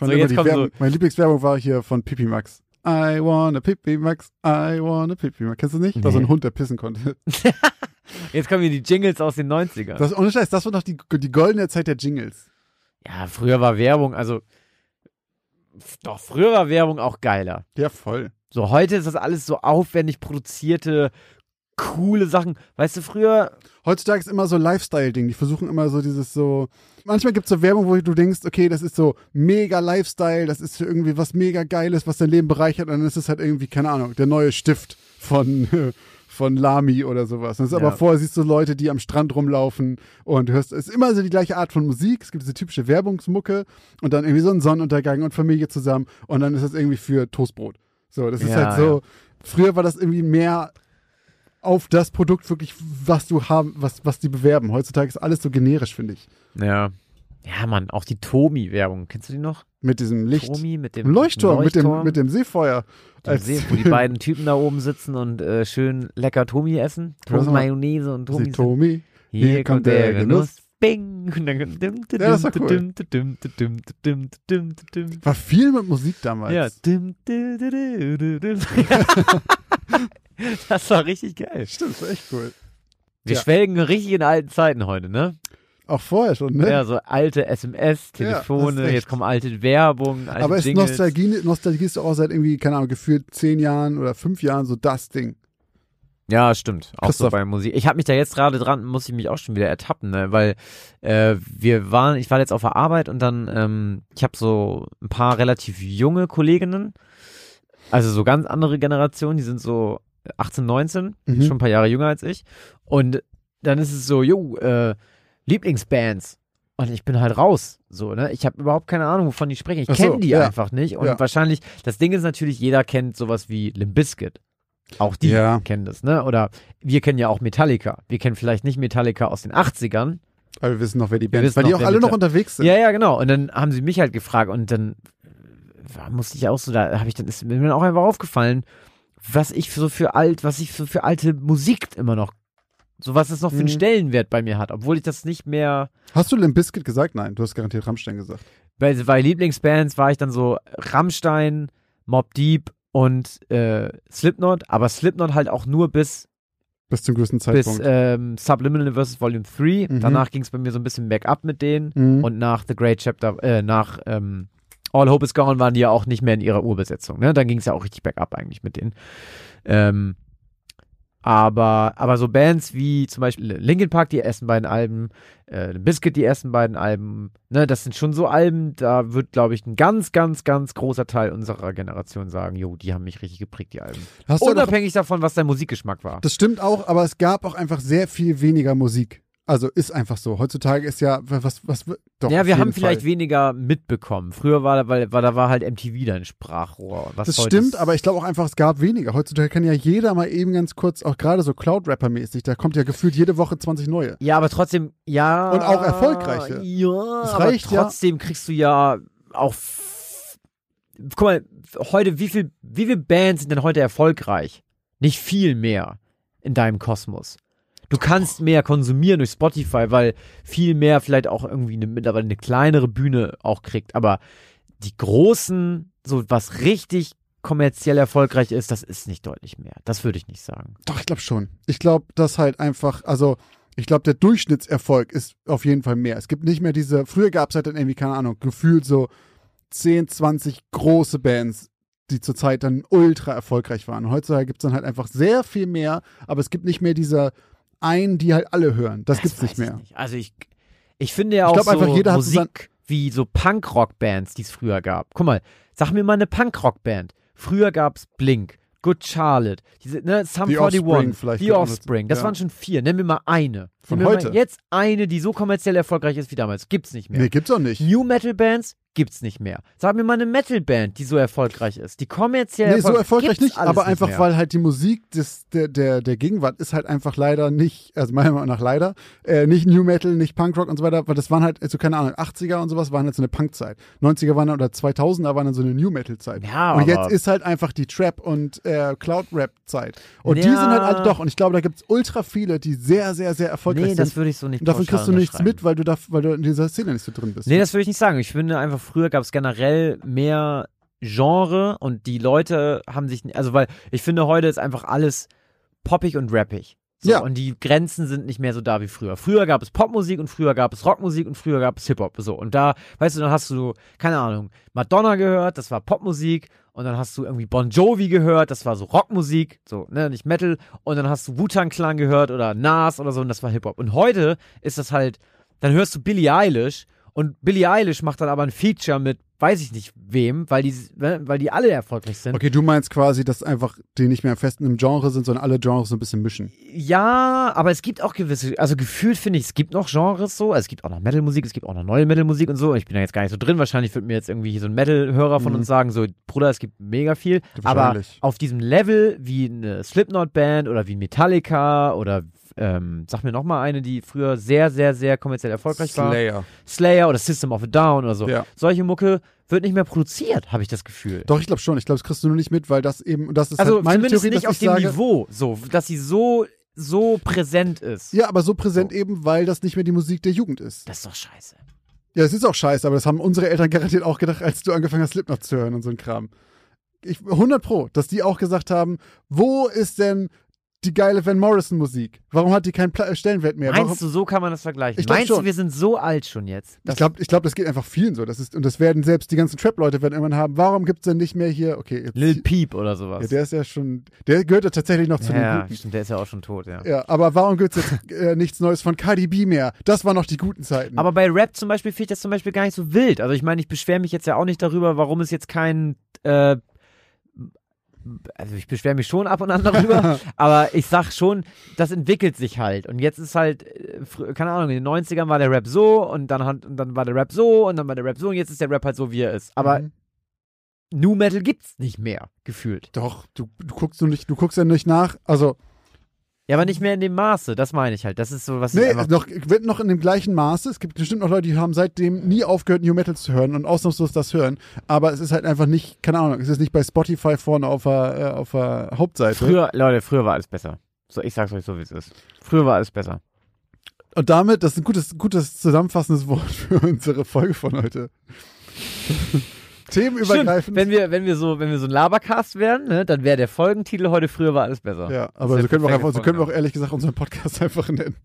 So, jetzt kommt Werbung, meine Lieblingswerbung war hier von Pipi Max. I wanna Pipi Max, I wanna Pipi Max. Kennst du nicht? Das war so ein Nee. Hund, der pissen konnte. Jetzt kommen hier die Jingles aus den 90ern. Das, ohne Scheiß, das war doch die, die goldene Zeit der Jingles. ja, früher war Werbung, also. Doch, früher war Werbung auch geiler. Ja, voll. So, heute ist das alles so aufwendig produzierte, coole Sachen. Weißt du, früher, Heutzutage ist immer so Lifestyle-Ding. Die versuchen immer so dieses so. Manchmal gibt's so Werbung, wo du denkst, okay, das ist so mega Lifestyle, das ist irgendwie was mega Geiles, was dein Leben bereichert. Und dann ist es halt irgendwie, keine Ahnung, der neue Stift von, von Lamy oder sowas. Das ist aber Ja. vorher siehst du Leute, die am Strand rumlaufen und du hörst, es ist immer so die gleiche Art von Musik. Es gibt diese typische Werbungsmucke und dann irgendwie so ein Sonnenuntergang und Familie zusammen und dann ist das irgendwie für Toastbrot. So, das ist Ja, halt so. Früher war das irgendwie mehr auf das Produkt wirklich, was du haben, was, was die bewerben. Heutzutage ist alles so generisch, finde ich. ja. Ja, Mann, auch die Tomi-Werbung. Kennst du die noch? Mit diesem Licht. Tomi mit dem Leuchtturm, Mit, dem, mit dem Seefeuer. dem Als- See, wo die beiden Typen da oben sitzen und äh, schön lecker Tomi essen. Tomi Mayonnaise und Tomi. Tomi. Hier, hier kommt der Genuss. Bing. Und dann kommt dim, dim, Ja, das war cool. War viel mit Musik damals. Ja. Dim, Das war richtig geil. Stimmt, das war echt cool. Wir Ja. schwelgen richtig in alten Zeiten heute, ne? Auch vorher schon, ne? Ja, so alte SMS, Ja, Telefone, echt. jetzt kommen alte Werbung, alte Aber ist. Nostalgie, Nostalgie ist auch seit irgendwie, keine Ahnung, gefühlt zehn Jahren oder fünf Jahren so das Ding. Ja, stimmt. Auch so bei Musik. Ich habe mich da jetzt gerade dran, muss ich mich auch schon wieder ertappen, ne? weil äh, wir waren, ich war jetzt auf der Arbeit und dann, ähm, ich habe so ein paar relativ junge Kolleginnen, also so ganz andere Generationen, die sind so 18, 19, Mhm. schon ein paar Jahre jünger als ich. Und dann ist es so, jo, äh, Lieblingsbands. Und ich bin halt raus, so, ne? Ich habe überhaupt keine Ahnung, wovon die sprechen. Ich so, kenne die ja. einfach nicht. Und Ja. wahrscheinlich, das Ding ist natürlich, jeder kennt sowas wie Limp Bizkit. Auch die Ja. kennen das, ne? Oder wir kennen ja auch Metallica. Wir kennen vielleicht nicht Metallica aus den 80ern. Aber wir wissen noch, wer die Band ist, weil die auch alle noch unterwegs sind. Ja, ja, genau. Und dann haben sie mich halt gefragt und dann war, musste ich auch so, da habe ich dann, ist mir dann auch einfach aufgefallen, was ich so für alt, was ich so für alte Musik immer noch, so was es noch für einen Mhm. Stellenwert bei mir hat, obwohl ich das nicht mehr, Hast du Limp Bizkit gesagt? Nein, du hast garantiert Rammstein gesagt. bei, bei Lieblingsbands war ich dann so Rammstein, Mob Deep und äh, Slipknot, aber Slipknot halt auch nur bis Bis zum größten bis Zeitpunkt. ähm, Subliminal Universes Volume 3. Mhm. Danach ging es bei mir so ein bisschen bergab mit denen. Mhm. Und nach The Great Chapter, äh, nach ähm, All Hope is Gone waren die ja auch nicht mehr in ihrer Urbesetzung. Ne? Dann ging es ja auch richtig bergab eigentlich mit denen. Ähm, aber, aber so Bands wie zum Beispiel Linkin Park, die ersten beiden Alben, äh, Biscuit, die ersten beiden Alben, ne, das sind schon so Alben, da wird, glaube ich, ein ganz, ganz, ganz großer Teil unserer Generation sagen, jo, die haben mich richtig geprägt, die Alben. Hast Unabhängig davon, was dein Musikgeschmack war. Das stimmt auch, aber es gab auch einfach sehr viel weniger Musik. Also ist einfach so. Heutzutage ist ja was was doch. ja, wir haben vielleicht Fall. weniger mitbekommen. Früher war, weil, weil da war halt MTV dein Sprachrohr. Was Das stimmt, aber ich glaube auch einfach, es gab weniger. Heutzutage kann ja jeder mal eben ganz kurz, auch gerade so Cloud-Rapper-mäßig, da kommt ja gefühlt jede Woche 20 neue. Ja, aber trotzdem, ja. Und auch erfolgreiche. Ja, Das aber reicht ja. trotzdem kriegst du ja auch. Guck mal, heute, wie viel, wie viele Bands sind denn heute erfolgreich? Nicht viel mehr in deinem Kosmos. Du kannst mehr konsumieren durch Spotify, weil viel mehr vielleicht auch irgendwie eine, mittlerweile eine kleinere Bühne auch kriegt. Aber die großen, so was richtig kommerziell erfolgreich ist, das ist nicht deutlich mehr. Das würde ich nicht sagen. Doch, ich glaube schon. Ich glaube, dass halt einfach, also ich glaube, der Durchschnittserfolg ist auf jeden Fall mehr. Es gibt nicht mehr diese, früher gab es halt dann irgendwie, keine Ahnung, gefühlt so 10, 20 große Bands, die zurzeit dann ultra erfolgreich waren. Heutzutage gibt es dann halt einfach sehr viel mehr, aber es gibt nicht mehr diese einen, die halt alle hören. Das, gibt's nicht weiß ich mehr. nicht. Also ich, ich finde ja Ich auch glaub so einfach, jeder hat so Musik wie so Punkrock-Bands, die es früher gab. Guck mal, sag mir mal eine Punkrock-Band. Früher gab's Blink, Good Charlotte, diese, ne, Sum The 41, Offspring vielleicht The Offspring. Das ja. waren schon vier. Nenn mir mal eine. Von heute? Jetzt eine, die so kommerziell erfolgreich ist wie damals. Gibt's nicht mehr. Nee, gibt's auch nicht. New Metal Bands gibt's nicht mehr. Sag mir mal eine Metal Band, die so erfolgreich ist. Die kommerziell Nee, so erfolgreich nicht, aber nicht einfach, mehr. weil halt die Musik des, der, der, der Gegenwart ist halt einfach leider nicht, also meiner Meinung nach leider, äh, nicht New Metal, nicht Punkrock und so weiter, weil das waren halt, also keine Ahnung, 80er und sowas waren halt so eine Punkzeit. 90er waren dann, oder 2000er waren dann so eine New Metal Zeit. Ja, und jetzt ist halt einfach die Trap- und äh, Cloud-Rap-Zeit. Und die Ja. sind halt alle doch, und ich glaube, da gibt's ultra viele, die sehr, sehr, sehr erfolgreich Nee, das sind. würde ich so nicht Und davon kriegst du nichts mit, weil du, da, weil du in dieser Szene nicht so drin bist. Nee, das würde ich nicht sagen. Ich finde einfach, früher gab es generell mehr Genre und die Leute haben sich, also weil ich finde, heute ist einfach alles poppig und rappig. So, Ja. Und die Grenzen sind nicht mehr so da wie früher. Früher gab es Popmusik und früher gab es Rockmusik und früher gab es Hip-Hop. So. Und da, weißt du, dann hast du, keine Ahnung, Madonna gehört, das war Popmusik. Und dann hast du irgendwie Bon Jovi gehört, das war so Rockmusik, so, ne, nicht Metal. Und dann hast du Wu-Tang Clan gehört oder Nas oder so und das war Hip-Hop. Und heute ist das halt, dann hörst du Billie Eilish und Billie Eilish macht dann aber ein Feature mit, weiß ich nicht wem, weil die, ne, weil die alle erfolgreich sind. Okay, du meinst quasi, dass einfach die nicht mehr fest in einem Genre sind, sondern alle Genres so ein bisschen mischen. Ja, aber es gibt auch gewisse, also gefühlt finde ich, es gibt noch Genres so, also es gibt auch noch Metal-Musik, es gibt auch noch neue Metal-Musik und so. Ich bin da jetzt gar nicht so drin, wahrscheinlich wird mir jetzt irgendwie so ein Metal-Hörer von Mhm. uns sagen, so, Bruder, es gibt mega viel. Aber auf diesem Level wie eine Slipknot-Band oder wie Metallica oder ähm, sag mir noch mal eine, die früher sehr, sehr, sehr kommerziell erfolgreich war. Slayer. Slayer oder System of a Down oder so. Ja. Solche Mucke wird nicht mehr produziert, habe ich das Gefühl. Doch, ich glaube schon. Ich glaube, das kriegst du nur nicht mit, weil das eben, und das ist also halt meine zumindest Theorie, nicht auf dem sage, Niveau, so, dass sie so, so präsent ist. Ja, aber so präsent So. eben, weil das nicht mehr die Musik der Jugend ist. Das ist doch scheiße. Ja, es ist auch scheiße, aber das haben unsere Eltern garantiert auch gedacht, als du angefangen hast, Slipknot zu hören und so ein Kram. Ich, 100 pro, dass die auch gesagt haben, wo ist denn die geile Van Morrison Musik? Warum hat die keinen Pla Stellenwert mehr? Warum, Meinst du, so kann man das vergleichen? Ich Meinst du, schon. wir sind so alt schon jetzt? ich glaube, ich glaub, das geht einfach vielen so. Das ist, und das werden selbst die ganzen Trap-Leute werden irgendwann haben, warum gibt's denn nicht mehr hier, okay, jetzt, Lil Peep oder sowas. ja, der ist ja schon, der gehört ja tatsächlich noch zu den ja, Guten. stimmt, der ist ja auch schon tot, ja. Ja, aber warum gibt's jetzt äh, nichts Neues von Cardi B mehr? Das waren noch die guten Zeiten. Aber bei Rap zum Beispiel finde ich das zum Beispiel gar nicht so wild. Also ich meine, ich beschwere mich jetzt ja auch nicht darüber, warum es jetzt kein äh, also ich beschwere mich schon ab und an darüber, aber ich sag schon, das entwickelt sich halt. Und jetzt ist halt, äh, keine Ahnung, in den 90ern war der Rap so und dann, hat, und dann war der Rap so und dann war der Rap so und jetzt ist der Rap halt so, wie er ist. Aber Mhm. New Metal gibt's nicht mehr, gefühlt. Doch, du, du guckst du nicht, du guckst ja nicht nach, also Ja, aber nicht mehr in dem Maße, das meine ich halt. Das ist so, was ich Nee, noch, wird noch in dem gleichen Maße. Es gibt bestimmt noch Leute, die haben seitdem nie aufgehört, New Metal zu hören und ausnahmslos das hören. Aber es ist halt einfach nicht, keine Ahnung, es ist nicht bei Spotify vorne auf der, äh, auf der Hauptseite. Früher, Leute, früher war alles besser. So, ich sag's euch so, wie es ist. Früher war alles besser. Und damit, das ist ein gutes, gutes zusammenfassendes Wort für unsere Folge von heute. Themenübergreifend. Stimmt, wenn wir, wenn wir so, wenn wir so ein Labercast wären, ne, dann wäre der Folgentitel heute früher war alles besser. ja, aber so können, wir auch so können wir auch ehrlich gesagt unseren Podcast einfach nennen.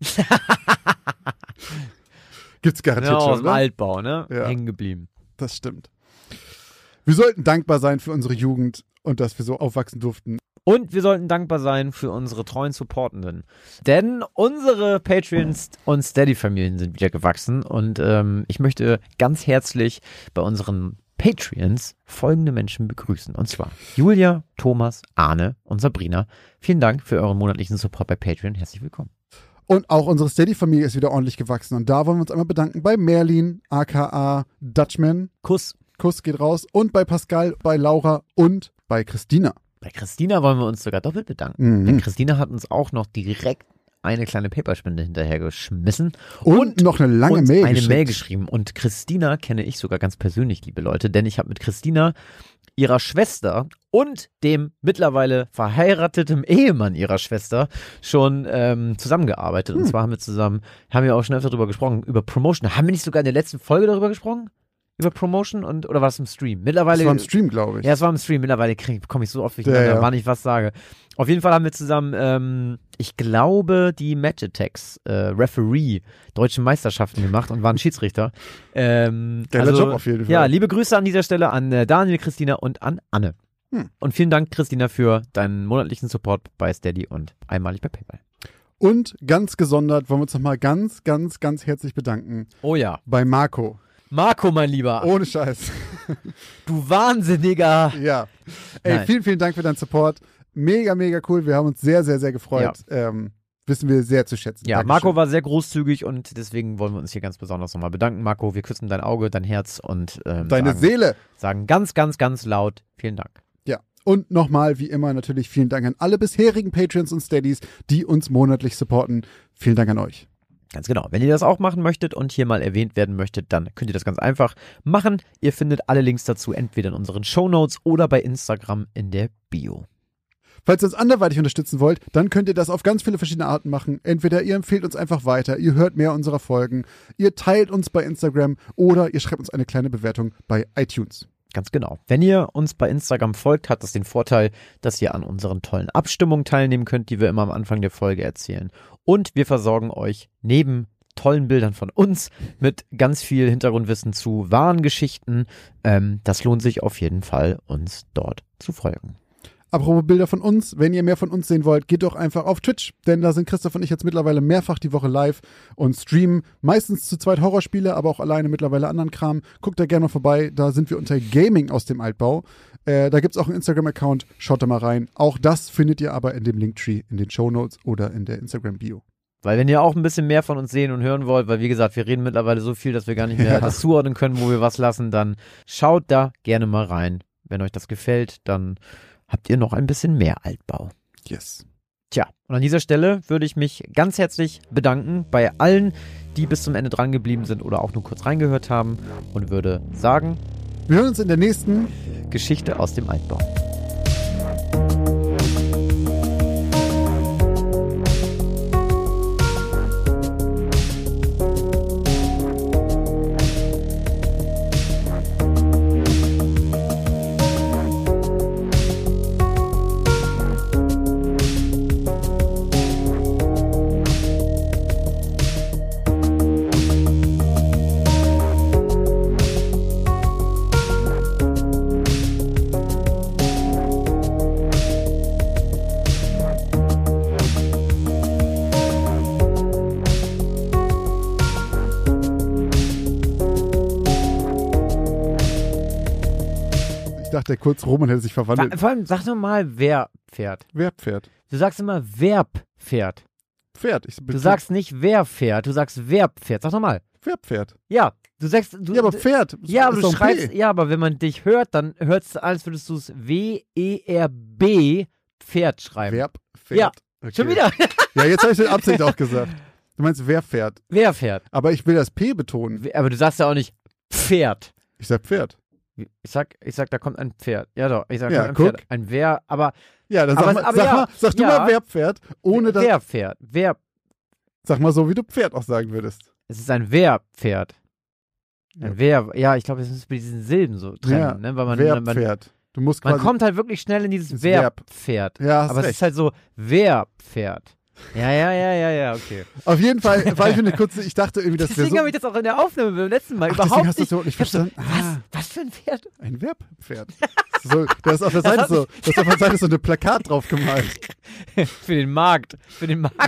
Gibt's garantiert aus schon, dem ne? Altbau, ne? Ja. Hängen geblieben. Das stimmt. Wir sollten dankbar sein für unsere Jugend und dass wir so aufwachsen durften. Und wir sollten dankbar sein für unsere treuen Supportenden. Denn unsere Patreons und Steady-Familien sind wieder gewachsen. Und ähm, ich möchte ganz herzlich bei unseren Patreons folgende Menschen begrüßen. Und zwar Julia, Thomas, Arne und Sabrina. Vielen Dank für euren monatlichen Support bei Patreon. Herzlich willkommen. Und auch unsere Steady-Familie ist wieder ordentlich gewachsen. Und da wollen wir uns einmal bedanken bei Merlin, aka Dutchman. Kuss. Kuss geht raus. Und bei Pascal, bei Laura und bei Christina. Bei Christina wollen wir uns sogar doppelt bedanken. Mhm. Denn Christina hat uns auch noch direkt eine kleine Paperspende hinterhergeschmissen Und, noch eine lange und Mail eine. Mail geschrieben. Und Christina kenne ich sogar ganz persönlich, liebe Leute, denn ich habe mit Christina, ihrer Schwester und dem mittlerweile verheirateten Ehemann ihrer Schwester schon ähm, zusammengearbeitet. Hm. Und zwar haben wir zusammen, haben wir auch schon öfter darüber gesprochen, über Promotion. Haben wir nicht sogar in der letzten Folge darüber gesprochen? Über Promotion und oder war es im Stream? Mittlerweile. Das war im Stream, glaube ich. Ja, es war im Stream. Mittlerweile komme ich so oft durcheinander, Ja, ja. wann ich was sage. Auf jeden Fall haben wir zusammen, ähm, ich glaube, die Match Attacks äh, Referee deutsche Meisterschaften gemacht und waren Schiedsrichter. Ähm, Geiler also, Job auf jeden Fall. Ja, liebe Grüße an dieser Stelle an äh, Daniel, Christina und an Anne. Hm. Und vielen Dank, Christina, für deinen monatlichen Support bei Steady und einmalig bei PayPal. Und ganz gesondert wollen wir uns nochmal ganz, ganz, ganz herzlich bedanken Oh ja. bei Marco. Marco, mein Lieber, Ohne Scheiß. du Wahnsinniger. ja. Ey, Nein. vielen, vielen Dank für deinen Support. Mega, mega cool. Wir haben uns sehr, sehr, sehr gefreut. Ähm, wissen wir sehr zu schätzen. Ja, Dankeschön. Marco war sehr großzügig und deswegen wollen wir uns hier ganz besonders nochmal bedanken. Marco, wir küssen dein Auge, dein Herz und ähm, Deine sagen, Seele. sagen ganz, ganz, ganz laut vielen Dank. Ja. Und nochmal, wie immer, natürlich vielen Dank an alle bisherigen Patrons und Steadies, die uns monatlich supporten. Vielen Dank an euch. Ganz genau. Wenn ihr das auch machen möchtet und hier mal erwähnt werden möchtet, dann könnt ihr das ganz einfach machen. Ihr findet alle Links dazu entweder in unseren Shownotes oder bei Instagram in der Bio. Falls ihr uns anderweitig unterstützen wollt, dann könnt ihr das auf ganz viele verschiedene Arten machen. Entweder ihr empfehlt uns einfach weiter, ihr hört mehr unserer Folgen, ihr teilt uns bei Instagram oder ihr schreibt uns eine kleine Bewertung bei iTunes. Ganz genau. Wenn ihr uns bei Instagram folgt, hat das den Vorteil, dass ihr an unseren tollen Abstimmungen teilnehmen könnt, die wir immer am Anfang der Folge erzählen. Und wir versorgen euch neben tollen Bildern von uns mit ganz viel Hintergrundwissen zu wahren Geschichten. Ähm, das lohnt sich auf jeden Fall, uns dort zu folgen. Apropos Bilder von uns, wenn ihr mehr von uns sehen wollt, geht doch einfach auf Twitch, denn da sind Christoph und ich jetzt mittlerweile mehrfach die Woche live und streamen meistens zu zweit Horrorspiele, aber auch alleine mittlerweile anderen Kram. Guckt da gerne mal vorbei, da sind wir unter Gaming aus dem Altbau. Äh, da gibt's auch einen Instagram-Account, schaut da mal rein. Auch das findet ihr aber in dem Linktree, in den Shownotes oder in der Instagram-Bio. Weil wenn ihr auch ein bisschen mehr von uns sehen und hören wollt, weil wie gesagt, wir reden mittlerweile so viel, dass wir gar nicht mehr Ja. das zuordnen können, wo wir was lassen, dann schaut da gerne mal rein. Wenn euch das gefällt, dann habt ihr noch ein bisschen mehr Altbau. Yes. Tja, und an dieser Stelle würde ich mich ganz herzlich bedanken bei allen, die bis zum Ende dran geblieben sind oder auch nur kurz reingehört haben und würde sagen, Wir hören uns in der nächsten Geschichte aus dem Altbau. Dachte kurz, Roman hätte sich verwandelt. Vor allem, sag doch mal, wer fährt. Wer Pferd? Du sagst immer, wer fährt. Pferd. Ich, Du sagst nicht, wer fährt, du sagst, wer fährt. Sag doch mal. Wer Pferd? Ja, du sagst, du, Ja, aber Pferd. ja, aber du schreibst, ja, aber wenn man dich hört, dann hört es, als würdest du es W-E-R-B Pferd schreiben. Verb, Pferd. Ja, Okay. Schon wieder? Ja, jetzt habe ich mit Absicht auch gesagt. Du meinst, wer fährt? wer fährt? Aber ich will das P betonen. Aber du sagst ja auch nicht Pferd. Ich sag Pferd. Ich sag, ich sag, da kommt ein Pferd. Ja doch, ich sag, Ja, ein guck. Pferd. Ein wer, aber Ja, dann Aber sag, es- mal, aber sag, ja, mal, sag du ja. mal, wer Pferd, ohne dass, fährt? Wer, sag mal so, wie du Pferd auch sagen würdest. es ist ein wer Pferd. Ja. Ein wer, ja, ich glaube, es ist bei diesen Silben so trennen, ne? Weil man, wer man, Pferd. Du musst man quasi, kommt halt wirklich schnell in dieses ins Verb Verb. Pferd. ja, Aber es recht. ist halt so, wer Pferd. Ja, ja, ja, ja, ja, okay. Auf jeden Fall war ich eine kurze, ich dachte irgendwie, das wäre Deswegen so. habe ich das auch in der Aufnahme beim letzten Mal Ach, überhaupt hast nicht. nicht Ich hab so, verstanden? Ah. Was für ein Pferd? Ein Werbpferd. So, da ist auf der Seite so, da ist auf der Seite so eine Plakat drauf gemalt. Für den Markt. Für den Markt